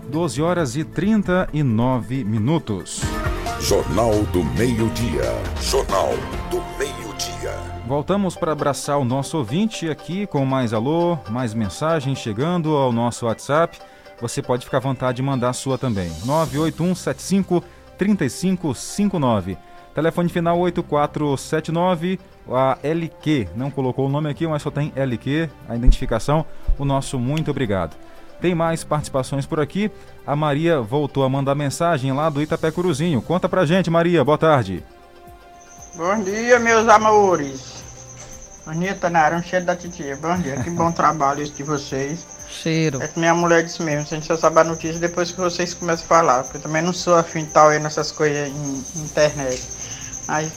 12 horas e 39 minutos. Jornal do Meio-Dia. Jornal do Meio-Dia. Voltamos para abraçar o nosso ouvinte aqui com mais alô, mais mensagens chegando ao nosso WhatsApp. Você pode ficar à vontade de mandar a sua também. 98175 3559. Telefone final 8479, a LQ. Não colocou o nome aqui, mas só tem LQ, a identificação. O nosso muito obrigado. Tem mais participações por aqui. A Maria voltou a mandar mensagem lá do Itapé Curuzinho. Conta pra gente, Maria. Boa tarde. Bom dia, meus amores. Anitta Nara, um cheiro da titia. Bom dia, que bom trabalho isso de vocês. Cheiro. É que minha mulher disse mesmo, a gente só sabe a notícia depois que vocês começam a falar, porque eu também não sou afim de tal aí nessas coisas em, internet.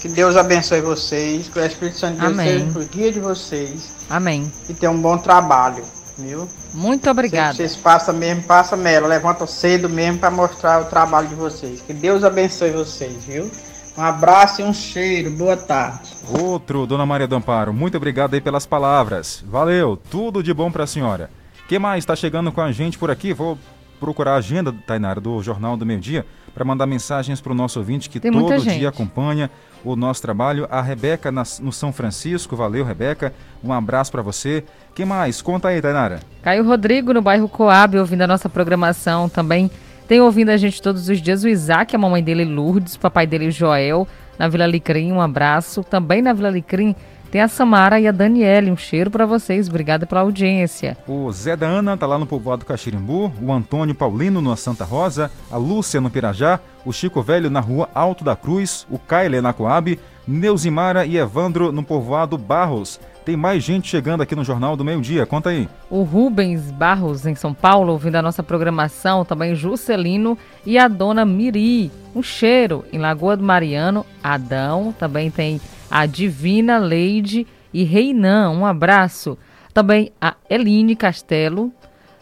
Que Deus abençoe vocês, que o Espírito Santo de Deus Amém. seja por guia de vocês. Amém. E tenham um bom trabalho, viu? Muito obrigada. Vocês passam mesmo, passa mela, levanta cedo mesmo para mostrar o trabalho de vocês. Que Deus abençoe vocês, viu? Um abraço e um cheiro. Boa tarde. Outro, Dona Maria do Amparo, muito obrigado aí pelas palavras. Valeu, tudo de bom para a senhora. que mais está chegando com a gente por aqui? Vou procurar a agenda, Tainara, do Jornal do Meio Dia, para mandar mensagens para o nosso ouvinte que Tem todo dia acompanha o nosso trabalho. A Rebeca nas- no São Francisco, valeu, Rebeca. Um abraço para você. que mais? Conta aí, Tainara. Caio Rodrigo, no bairro Coab, ouvindo a nossa programação também. Tem ouvindo a gente todos os dias o Isaac, a mamãe dele Lourdes, o papai dele Joel, na Vila Licrim, um abraço. Também na Vila Licrim tem a Samara e a Daniele, um cheiro para vocês, obrigada pela audiência. O Zé da Ana tá lá no povoado Caxirimbu, o Antônio Paulino na Santa Rosa, a Lúcia no Pirajá, o Chico Velho na rua Alto da Cruz, o Kaile na Coab, Neuzimara e Evandro no povoado Barros. Tem mais gente chegando aqui no Jornal do Meio Dia. Conta aí. O Rubens Barros, em São Paulo, ouvindo a nossa programação. Também Juscelino e a dona Miri. Um cheiro. Em Lagoa do Mariano, Adão. Também tem a Divina Leide e Reinan. Um abraço. Também a Eline Castelo,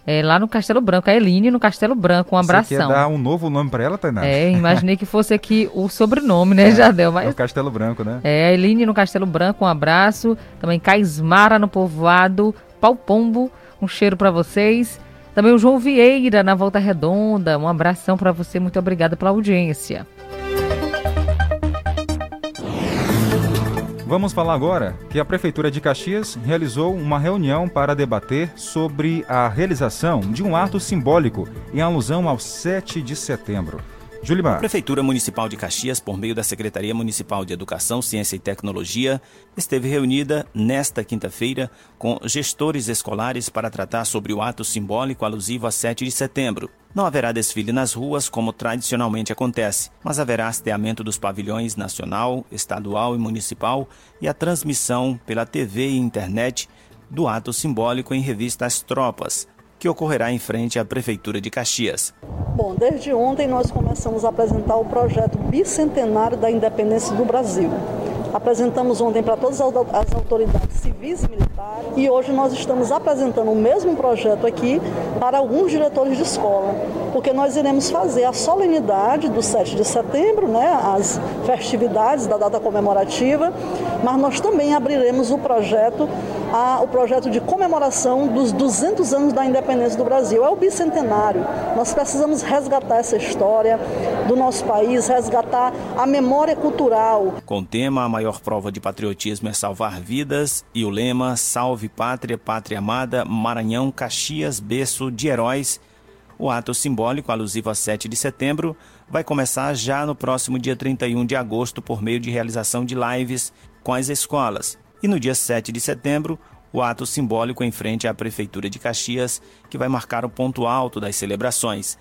é, lá no Castelo Branco, a Eline no Castelo Branco, um abração. Você quer dar um novo nome para ela, Tainá? É, imaginei que fosse aqui o sobrenome, né, é, Jadel? Mas... É o Castelo Branco, né? É, a Eline no Castelo Branco, um abraço. Também Caismara no Povoado, Palpombo, um cheiro para vocês. Também o João Vieira na Volta Redonda, um abração para você, muito obrigada pela audiência. Vamos falar agora que a Prefeitura de Caxias realizou uma reunião para debater sobre a realização de um ato simbólico em alusão ao 7 de setembro. Julimar. A Prefeitura Municipal de Caxias, por meio da Secretaria Municipal de Educação, Ciência e Tecnologia, esteve reunida nesta quinta-feira com gestores escolares para tratar sobre o ato simbólico alusivo a 7 de setembro. Não haverá desfile nas ruas, como tradicionalmente acontece, mas haverá hasteamento dos pavilhões nacional, estadual e municipal e a transmissão pela TV e internet do ato simbólico em revista As Tropas, que ocorrerá em frente à Prefeitura de Caxias. Bom, desde ontem nós começamos a apresentar o projeto bicentenário da independência do Brasil. Apresentamos ontem para todas as autoridades civis e militares e hoje nós estamos apresentando o mesmo projeto aqui para alguns diretores de escola, porque nós iremos fazer a solenidade do 7 de setembro, né, as festividades da data comemorativa, mas nós também abriremos o projeto a, o projeto de comemoração dos 200 anos da independência do Brasil. É o bicentenário. Nós precisamos resgatar essa história do nosso país, resgatar a memória cultural. Com o tema A maior prova de patriotismo é salvar vidas e o lema Salve Pátria, Pátria Amada, Maranhão, Caxias, berço de heróis. O ato simbólico alusivo a 7 de setembro vai começar já no próximo dia 31 de agosto por meio de realização de lives com as escolas e no dia 7 de setembro, o ato simbólico em frente à Prefeitura de Caxias, que vai marcar o ponto alto das celebrações.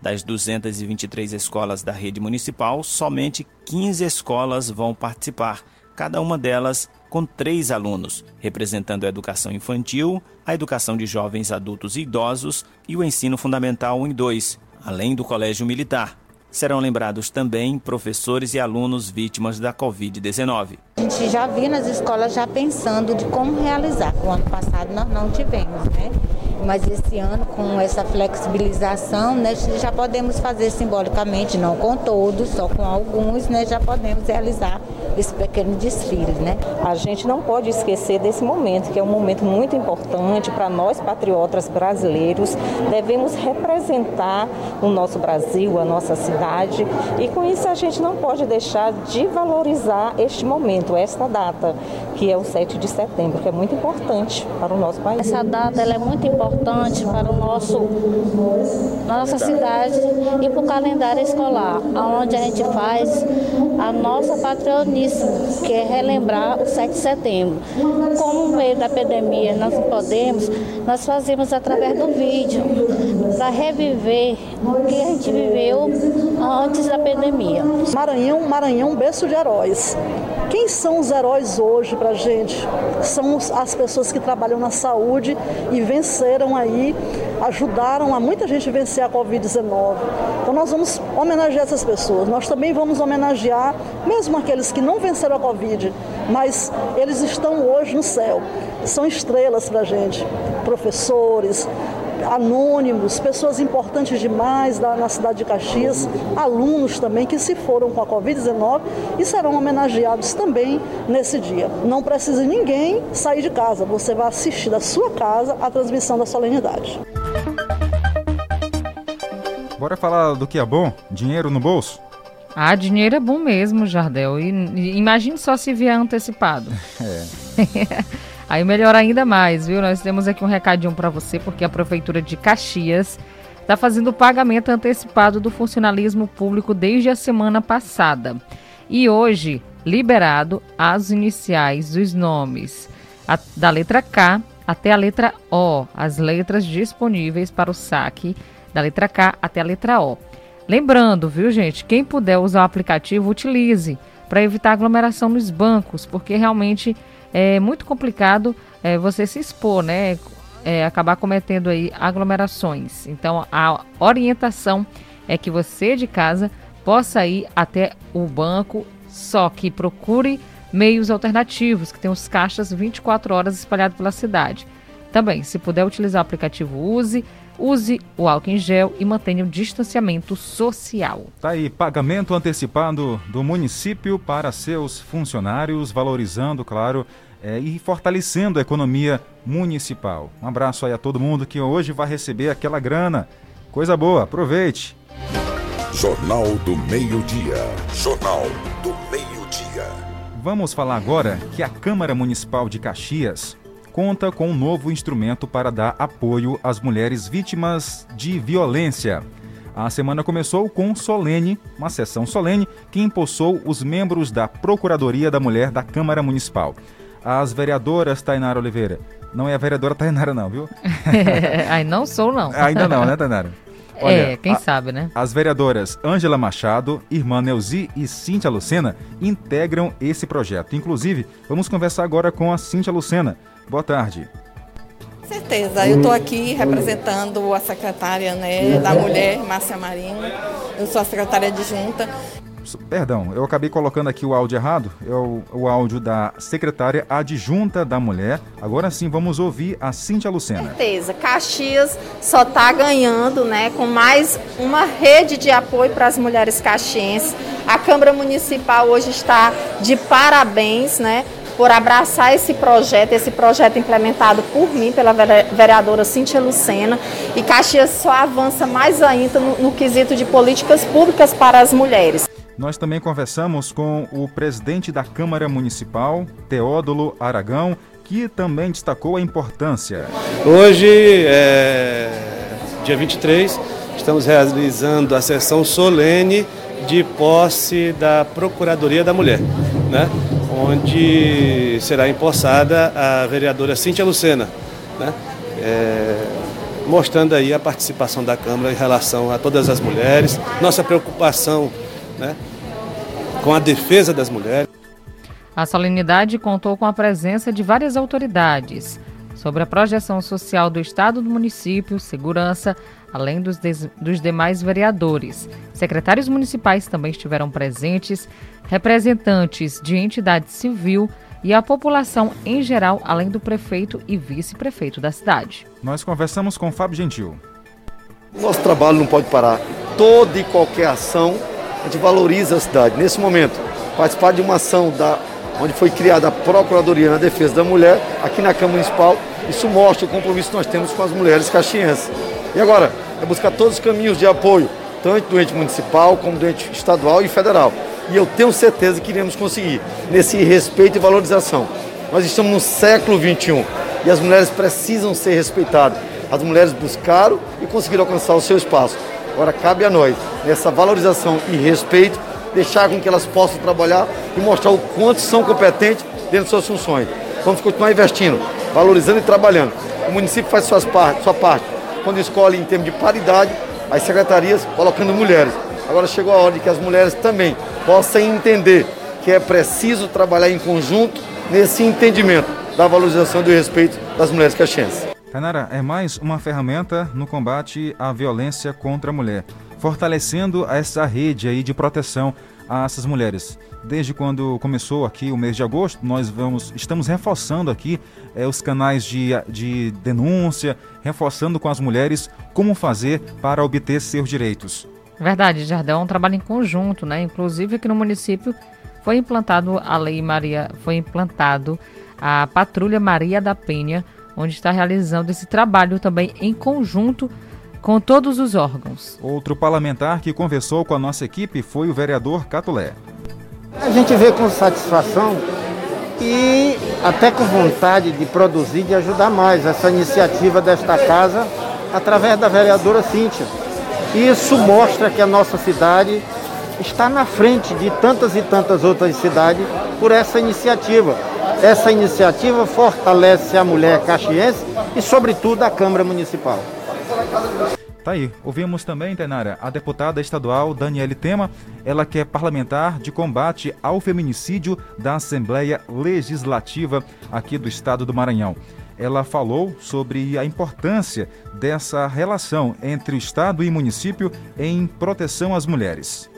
Das 223 escolas da rede municipal, somente 15 escolas vão participar, cada uma delas com três alunos, representando a educação infantil, a educação de jovens, adultos e idosos e o ensino fundamental 1 e 2, além do colégio militar. Serão lembrados também professores e alunos vítimas da Covid-19. A gente já viu nas escolas já pensando de como realizar. O ano passado nós não tivemos, né? Mas esse ano, com essa flexibilização, né, já podemos fazer simbolicamente, não com todos, só com alguns, né, já podemos realizar esse pequeno desfile, né? A gente não pode esquecer desse momento, que é um momento muito importante para nós patriotas brasileiros. Devemos representar o nosso Brasil, a nossa cidade, e com isso a gente não pode deixar de valorizar este momento, esta data, que é o 7 de setembro, que é muito importante para o nosso país. Essa data é muito importante para o nosso nossa cidade e para o calendário escolar, onde a gente faz a nossa patrionismo, que é relembrar o 7 de setembro. Como no meio da pandemia nós não podemos, nós fazemos através do vídeo, para reviver o que a gente viveu antes da pandemia. Maranhão, Maranhão, berço de heróis. Quem são os heróis hoje para a gente? São as pessoas que trabalham na saúde e venceram aí, ajudaram a muita gente vencer a Covid-19. Então nós vamos homenagear essas pessoas. Nós também vamos homenagear, mesmo aqueles que não venceram a Covid, mas eles estão hoje no céu. São estrelas para a gente. Professores, anônimos, pessoas importantes demais da, na cidade de Caxias, alunos também que se foram com a Covid-19 e serão homenageados também nesse dia. Não precisa ninguém sair de casa, você vai assistir da sua casa a transmissão da solenidade. Bora falar do que é bom? Dinheiro no bolso? Ah, dinheiro é bom mesmo, Jardel. E, imagine só se vier antecipado. É. Aí melhor ainda mais, viu? Nós temos aqui um recadinho para você, porque a Prefeitura de Caxias está fazendo o pagamento antecipado do funcionalismo público desde a semana passada. E hoje, liberado as iniciais dos nomes a, da letra K até a letra O, as letras disponíveis para o saque da letra K até a letra O. Lembrando, viu, gente, quem puder usar o aplicativo, utilize para evitar aglomeração nos bancos, porque realmente é muito complicado é, você se expor, né? É, acabar cometendo aí aglomerações. Então a orientação é que você de casa possa ir até o banco, só que procure meios alternativos, que tem os caixas 24 horas espalhados pela cidade. Também, se puder utilizar o aplicativo Use, use o álcool em gel e mantenha o distanciamento social. Tá aí, pagamento antecipado do município para seus funcionários, valorizando, claro, é, e fortalecendo a economia municipal. Um abraço aí a todo mundo que hoje vai receber aquela grana. Coisa boa, aproveite. Jornal do Meio-Dia. Jornal do Meio-Dia. Vamos falar agora que a Câmara Municipal de Caxias conta com um novo instrumento para dar apoio às mulheres vítimas de violência. A semana começou com solene, uma sessão solene, que impulsou os membros da Procuradoria da Mulher da Câmara Municipal. As vereadoras Tainara Oliveira. Não é a vereadora Tainara, não, viu? Ai, não sou, não. Ainda não, né, Tainara? Olha, é, quem a, sabe, né? As vereadoras Ângela Machado, irmã Neuzi e Cíntia Lucena integram esse projeto. Inclusive, vamos conversar agora com a Cíntia Lucena. Boa tarde. Com certeza, eu estou aqui representando a secretária né, da Mulher, Márcia Marinho. Eu sou a secretária adjunta Perdão, eu acabei colocando aqui o áudio errado. É o, o áudio da secretária adjunta da mulher. Agora sim, vamos ouvir a Cíntia Lucena. Com certeza. Caxias só está ganhando né, com mais uma rede de apoio para as mulheres caxienses. A Câmara Municipal hoje está de parabéns, né? Por abraçar esse projeto, esse projeto implementado por mim, pela vereadora Cíntia Lucena. E Caxias só avança mais ainda no, no quesito de políticas públicas para as mulheres. Nós também conversamos com o presidente da Câmara Municipal, Teódulo Aragão, que também destacou a importância. Hoje, é, dia 23, estamos realizando a sessão solene de posse da Procuradoria da Mulher, né? Onde será empossada a vereadora Cíntia Lucena, né? É, mostrando aí a participação da Câmara em relação a todas as mulheres, nossa preocupação né, com a defesa das mulheres. A solenidade contou com a presença de várias autoridades sobre a projeção social do Estado do município, segurança, além dos, dos demais vereadores. Secretários municipais também estiveram presentes, representantes de entidade civil e a população em geral, além do prefeito e vice-prefeito da cidade. Nós conversamos com Fábio Gentil. Nosso trabalho não pode parar. Toda e qualquer ação a gente valoriza a cidade. Nesse momento, participar de uma ação da, onde foi criada a Procuradoria na Defesa da Mulher, aqui na Câmara Municipal, isso mostra o compromisso que nós temos com as mulheres caxienses. E agora, é buscar todos os caminhos de apoio, tanto do ente municipal como do ente estadual e federal. E eu tenho certeza que iremos conseguir, nesse respeito e valorização. Nós estamos no século XXI e as mulheres precisam ser respeitadas. As mulheres buscaram e conseguiram alcançar o seu espaço. Agora cabe a nós, nessa valorização e respeito, deixar com que elas possam trabalhar e mostrar o quanto são competentes dentro de suas funções. Vamos continuar investindo, valorizando e trabalhando. O município faz sua parte quando escolhe em termos de paridade as secretarias colocando mulheres. Agora chegou a hora de que as mulheres também possam entender que é preciso trabalhar em conjunto nesse entendimento da valorização e do respeito das mulheres caxienses. Tainara, é mais uma ferramenta no combate à violência contra a mulher, fortalecendo essa rede aí de proteção a essas mulheres. Desde quando começou aqui o mês de agosto, nós vamos, estamos reforçando aqui é, os canais de, de denúncia, reforçando com as mulheres como fazer para obter seus direitos. Verdade, Jardel, é um trabalho em conjunto, né? Inclusive aqui no município foi implantado a Lei Maria, foi implantado a Patrulha Maria da Penha, onde está realizando esse trabalho também em conjunto com todos os órgãos. Outro parlamentar que conversou com a nossa equipe foi o vereador Catulé. A gente vê com satisfação e até com vontade de produzir, de ajudar mais essa iniciativa desta casa através da vereadora Cíntia. Isso mostra que a nossa cidade está na frente de tantas e tantas outras cidades por essa iniciativa. Essa iniciativa fortalece a mulher caxiense e, sobretudo, a Câmara Municipal. Tá aí. Ouvimos também, Tenara, a deputada estadual Daniele Tema, ela que é parlamentar de combate ao feminicídio da Assembleia Legislativa aqui do estado do Maranhão. Ela falou sobre a importância dessa relação entre o Estado e município em proteção às mulheres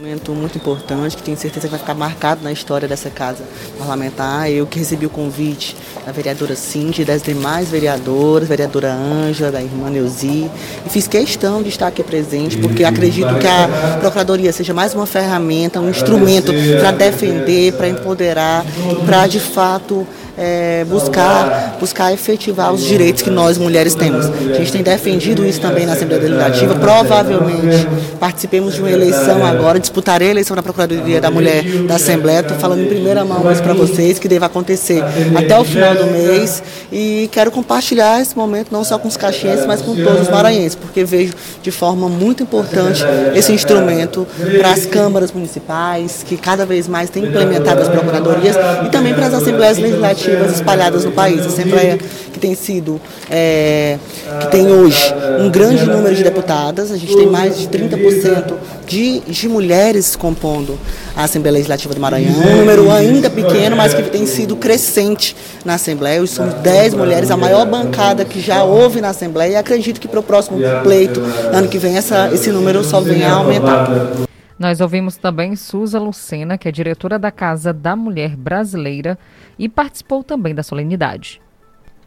momento muito importante que tenho certeza que vai ficar marcado na história dessa casa parlamentar. Eu que recebi o convite da vereadora Cindy, das demais vereadoras, vereadora Ângela, da irmã Neuzi, e fiz questão de estar aqui presente, porque acredito que a Procuradoria seja mais uma ferramenta, um instrumento para defender, para empoderar, para de fato é, buscar, buscar efetivar os direitos que nós mulheres temos. A gente tem defendido isso também na Assembleia Legislativa. Provavelmente participemos de uma eleição agora, disputarei a eleição da Procuradoria da Mulher da Assembleia. Estou falando em primeira mão isso para vocês, que deve acontecer até o final do mês. E quero compartilhar esse momento não só com os caxienses, mas com todos os maranhenses, porque vejo de forma muito importante esse instrumento para as câmaras municipais, que cada vez mais têm implementado as procuradorias, e também para as assembleias legislativas espalhadas no país. A Assembleia que tem sido, é, que tem hoje um grande número de deputadas, a gente tem mais de 30% de, de mulheres compondo a Assembleia Legislativa do Maranhão, um número ainda pequeno, mas que tem sido crescente na Assembleia. Hoje somos 10 mulheres, a maior bancada que já houve na Assembleia, e acredito que para o próximo pleito, ano que vem, essa, esse número só venha a aumentar. Nós ouvimos também Suza Lucena, que é diretora da Casa da Mulher Brasileira e participou também da solenidade.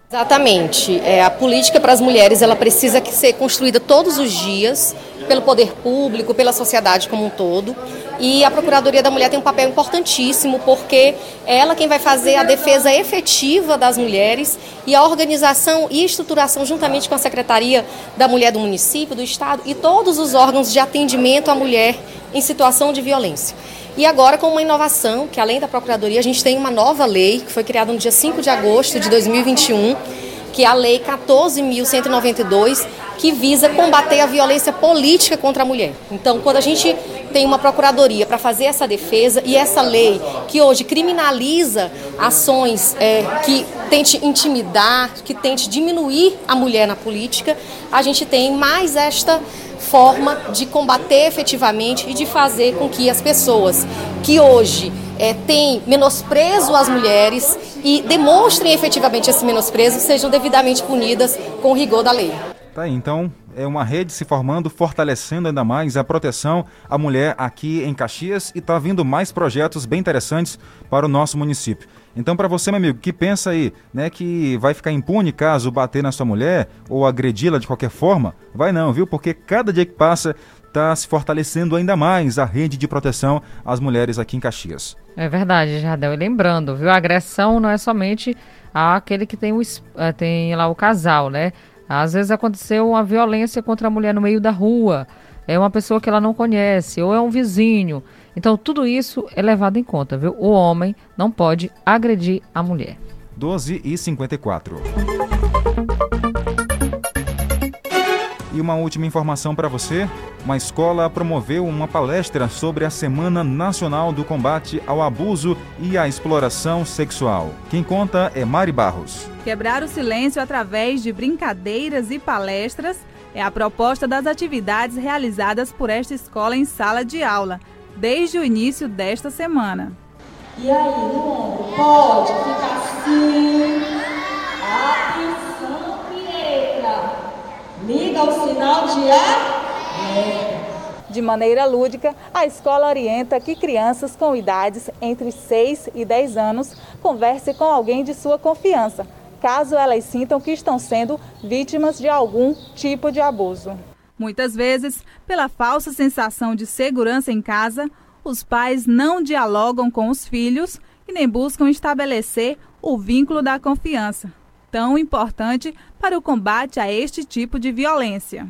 Exatamente. É, a política para as mulheres ela precisa ser construída todos os dias pelo poder público, pela sociedade como um todo. E a Procuradoria da Mulher tem um papel importantíssimo porque é ela quem vai fazer a defesa efetiva das mulheres e a organização e estruturação juntamente com a Secretaria da Mulher do município, do estado e todos os órgãos de atendimento à mulher em situação de violência. E agora com uma inovação, que além da Procuradoria, a gente tem uma nova lei, que foi criada no dia 5 de agosto de 2021, que é a Lei 14.192, que visa combater a violência política contra a mulher. Então, quando a gente tem uma procuradoria para fazer essa defesa e essa lei que hoje criminaliza ações é, que tente intimidar, que tente diminuir a mulher na política, a gente tem mais esta forma de combater efetivamente e de fazer com que as pessoas que hoje é, têm menosprezo às mulheres e demonstrem efetivamente esse menosprezo sejam devidamente punidas com o rigor da lei. Tá aí, então é uma rede se formando, fortalecendo ainda mais a proteção à mulher aqui em Caxias e está vindo mais projetos bem interessantes para o nosso município. Então, para você, meu amigo, que pensa aí, né, que vai ficar impune caso bater na sua mulher ou agredi-la de qualquer forma, vai não, viu? Porque cada dia que passa está se fortalecendo ainda mais a rede de proteção às mulheres aqui em Caxias. É verdade, Jardel. E lembrando, viu? A agressão não é somente aquele que tem, o, eh, tem lá o casal, né? Às vezes aconteceu uma violência contra a mulher no meio da rua, é uma pessoa que ela não conhece, ou é um vizinho. Então, tudo isso é levado em conta, viu? O homem não pode agredir a mulher. 12 e 54. E uma última informação para você: uma escola promoveu uma palestra sobre a Semana Nacional do Combate ao Abuso e à Exploração Sexual. Quem conta é Mari Barros. Quebrar o silêncio através de brincadeiras e palestras é a proposta das atividades realizadas por esta escola em sala de aula desde o início desta semana. E aí, Luan, pode ficar assim. Atenção. Liga o sinal de alerta. De maneira lúdica, a escola orienta que crianças com idades entre 6 e 10 anos conversem com alguém de sua confiança, caso elas sintam que estão sendo vítimas de algum tipo de abuso. Muitas vezes, pela falsa sensação de segurança em casa, os pais não dialogam com os filhos e nem buscam estabelecer o vínculo da confiança, tão importante para o combate a este tipo de violência.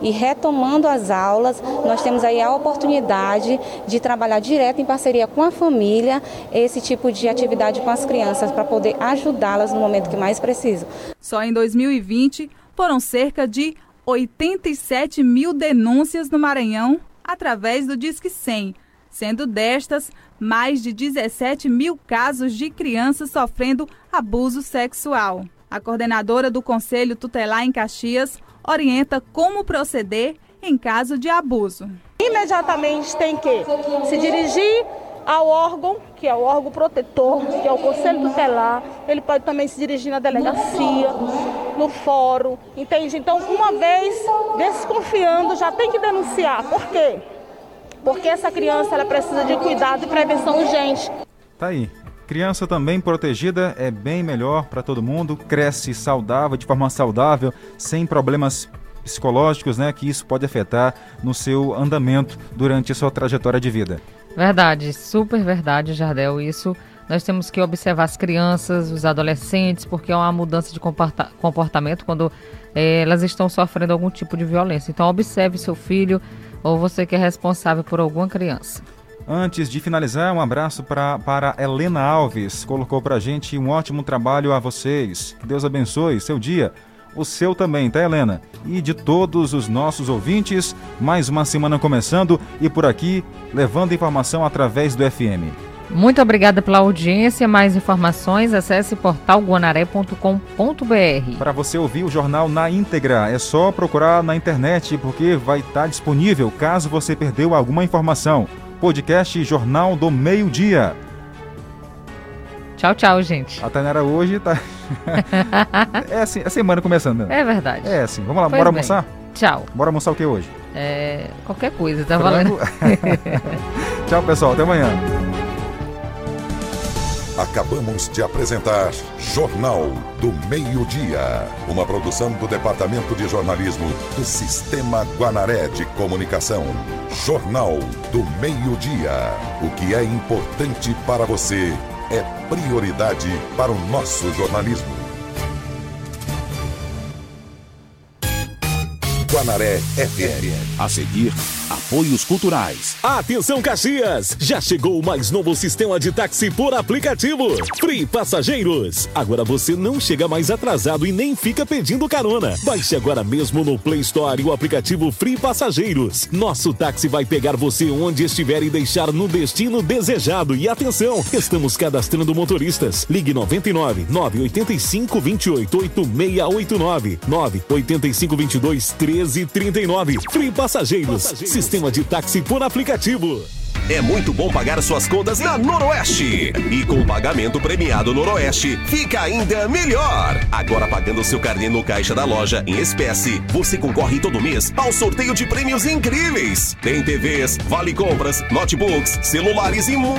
E retomando as aulas, nós temos aí a oportunidade de trabalhar direto em parceria com a família esse tipo de atividade com as crianças para poder ajudá-las no momento que mais precisam. Só em 2020 foram cerca de 87 mil denúncias no Maranhão através do Disque 100, sendo destas mais de 17 mil casos de crianças sofrendo abuso sexual. A coordenadora do Conselho Tutelar em Caxias, orienta como proceder em caso de abuso. Imediatamente tem que se dirigir ao órgão, que é o órgão protetor, que é o Conselho Tutelar. Ele pode também se dirigir na delegacia, no fórum, entende? Então, uma vez desconfiando, já tem que denunciar. Por quê? Porque essa criança ela precisa de cuidado e prevenção urgente. Tá aí. Criança também protegida é bem melhor para todo mundo, cresce saudável, de forma saudável, sem problemas psicológicos, né, que isso pode afetar no seu andamento durante a sua trajetória de vida. Verdade, super verdade, Jardel. Isso nós temos que observar as crianças, os adolescentes, porque é uma mudança de comportamento quando é, elas estão sofrendo algum tipo de violência. Então observe seu filho ou você que é responsável por alguma criança. Antes de finalizar, um abraço pra, para Helena Alves. Colocou pra gente um ótimo trabalho a vocês. Que Deus abençoe seu dia. O seu também, tá, Helena? E de todos os nossos ouvintes, mais uma semana começando e por aqui levando informação através do FM. Muito obrigada pela audiência. Mais informações, acesse portalguanaré.com.br. Para você ouvir o jornal na íntegra, é só procurar na internet porque vai estar disponível caso você perdeu alguma informação podcast Jornal do Meio Dia. Tchau, tchau, gente. A Tainara hoje tá. é assim, a semana começando. Né? É verdade. É assim. Vamos lá, pois bora bem. almoçar? Tchau. Bora almoçar o que hoje? É. qualquer coisa, tá valendo? tchau, pessoal. Até amanhã. Acabamos de apresentar Jornal do Meio-Dia, uma produção do Departamento de Jornalismo do Sistema Guanaré de Comunicação. Jornal do Meio-Dia. O que é importante para você é prioridade para o nosso jornalismo. Guanaré FM. A seguir, apoios culturais. Atenção Caxias! Já chegou o mais novo sistema de táxi por aplicativo. Free Passageiros. Agora você não chega mais atrasado e nem fica pedindo carona. Baixe agora mesmo no Play Store o aplicativo Free Passageiros. Nosso táxi vai pegar você onde estiver e deixar no destino desejado. E atenção, estamos cadastrando motoristas. Ligue 99 985 28 8689 985 22 13 1339. Free Passageiros. Passageiros. Sistema de táxi por aplicativo. É muito bom pagar suas contas na Noroeste. E com o pagamento premiado Noroeste, fica ainda melhor. Agora pagando seu carnê no caixa da loja em espécie, você concorre todo mês ao sorteio de prêmios incríveis. Tem TVs, vale compras, notebooks, celulares e muito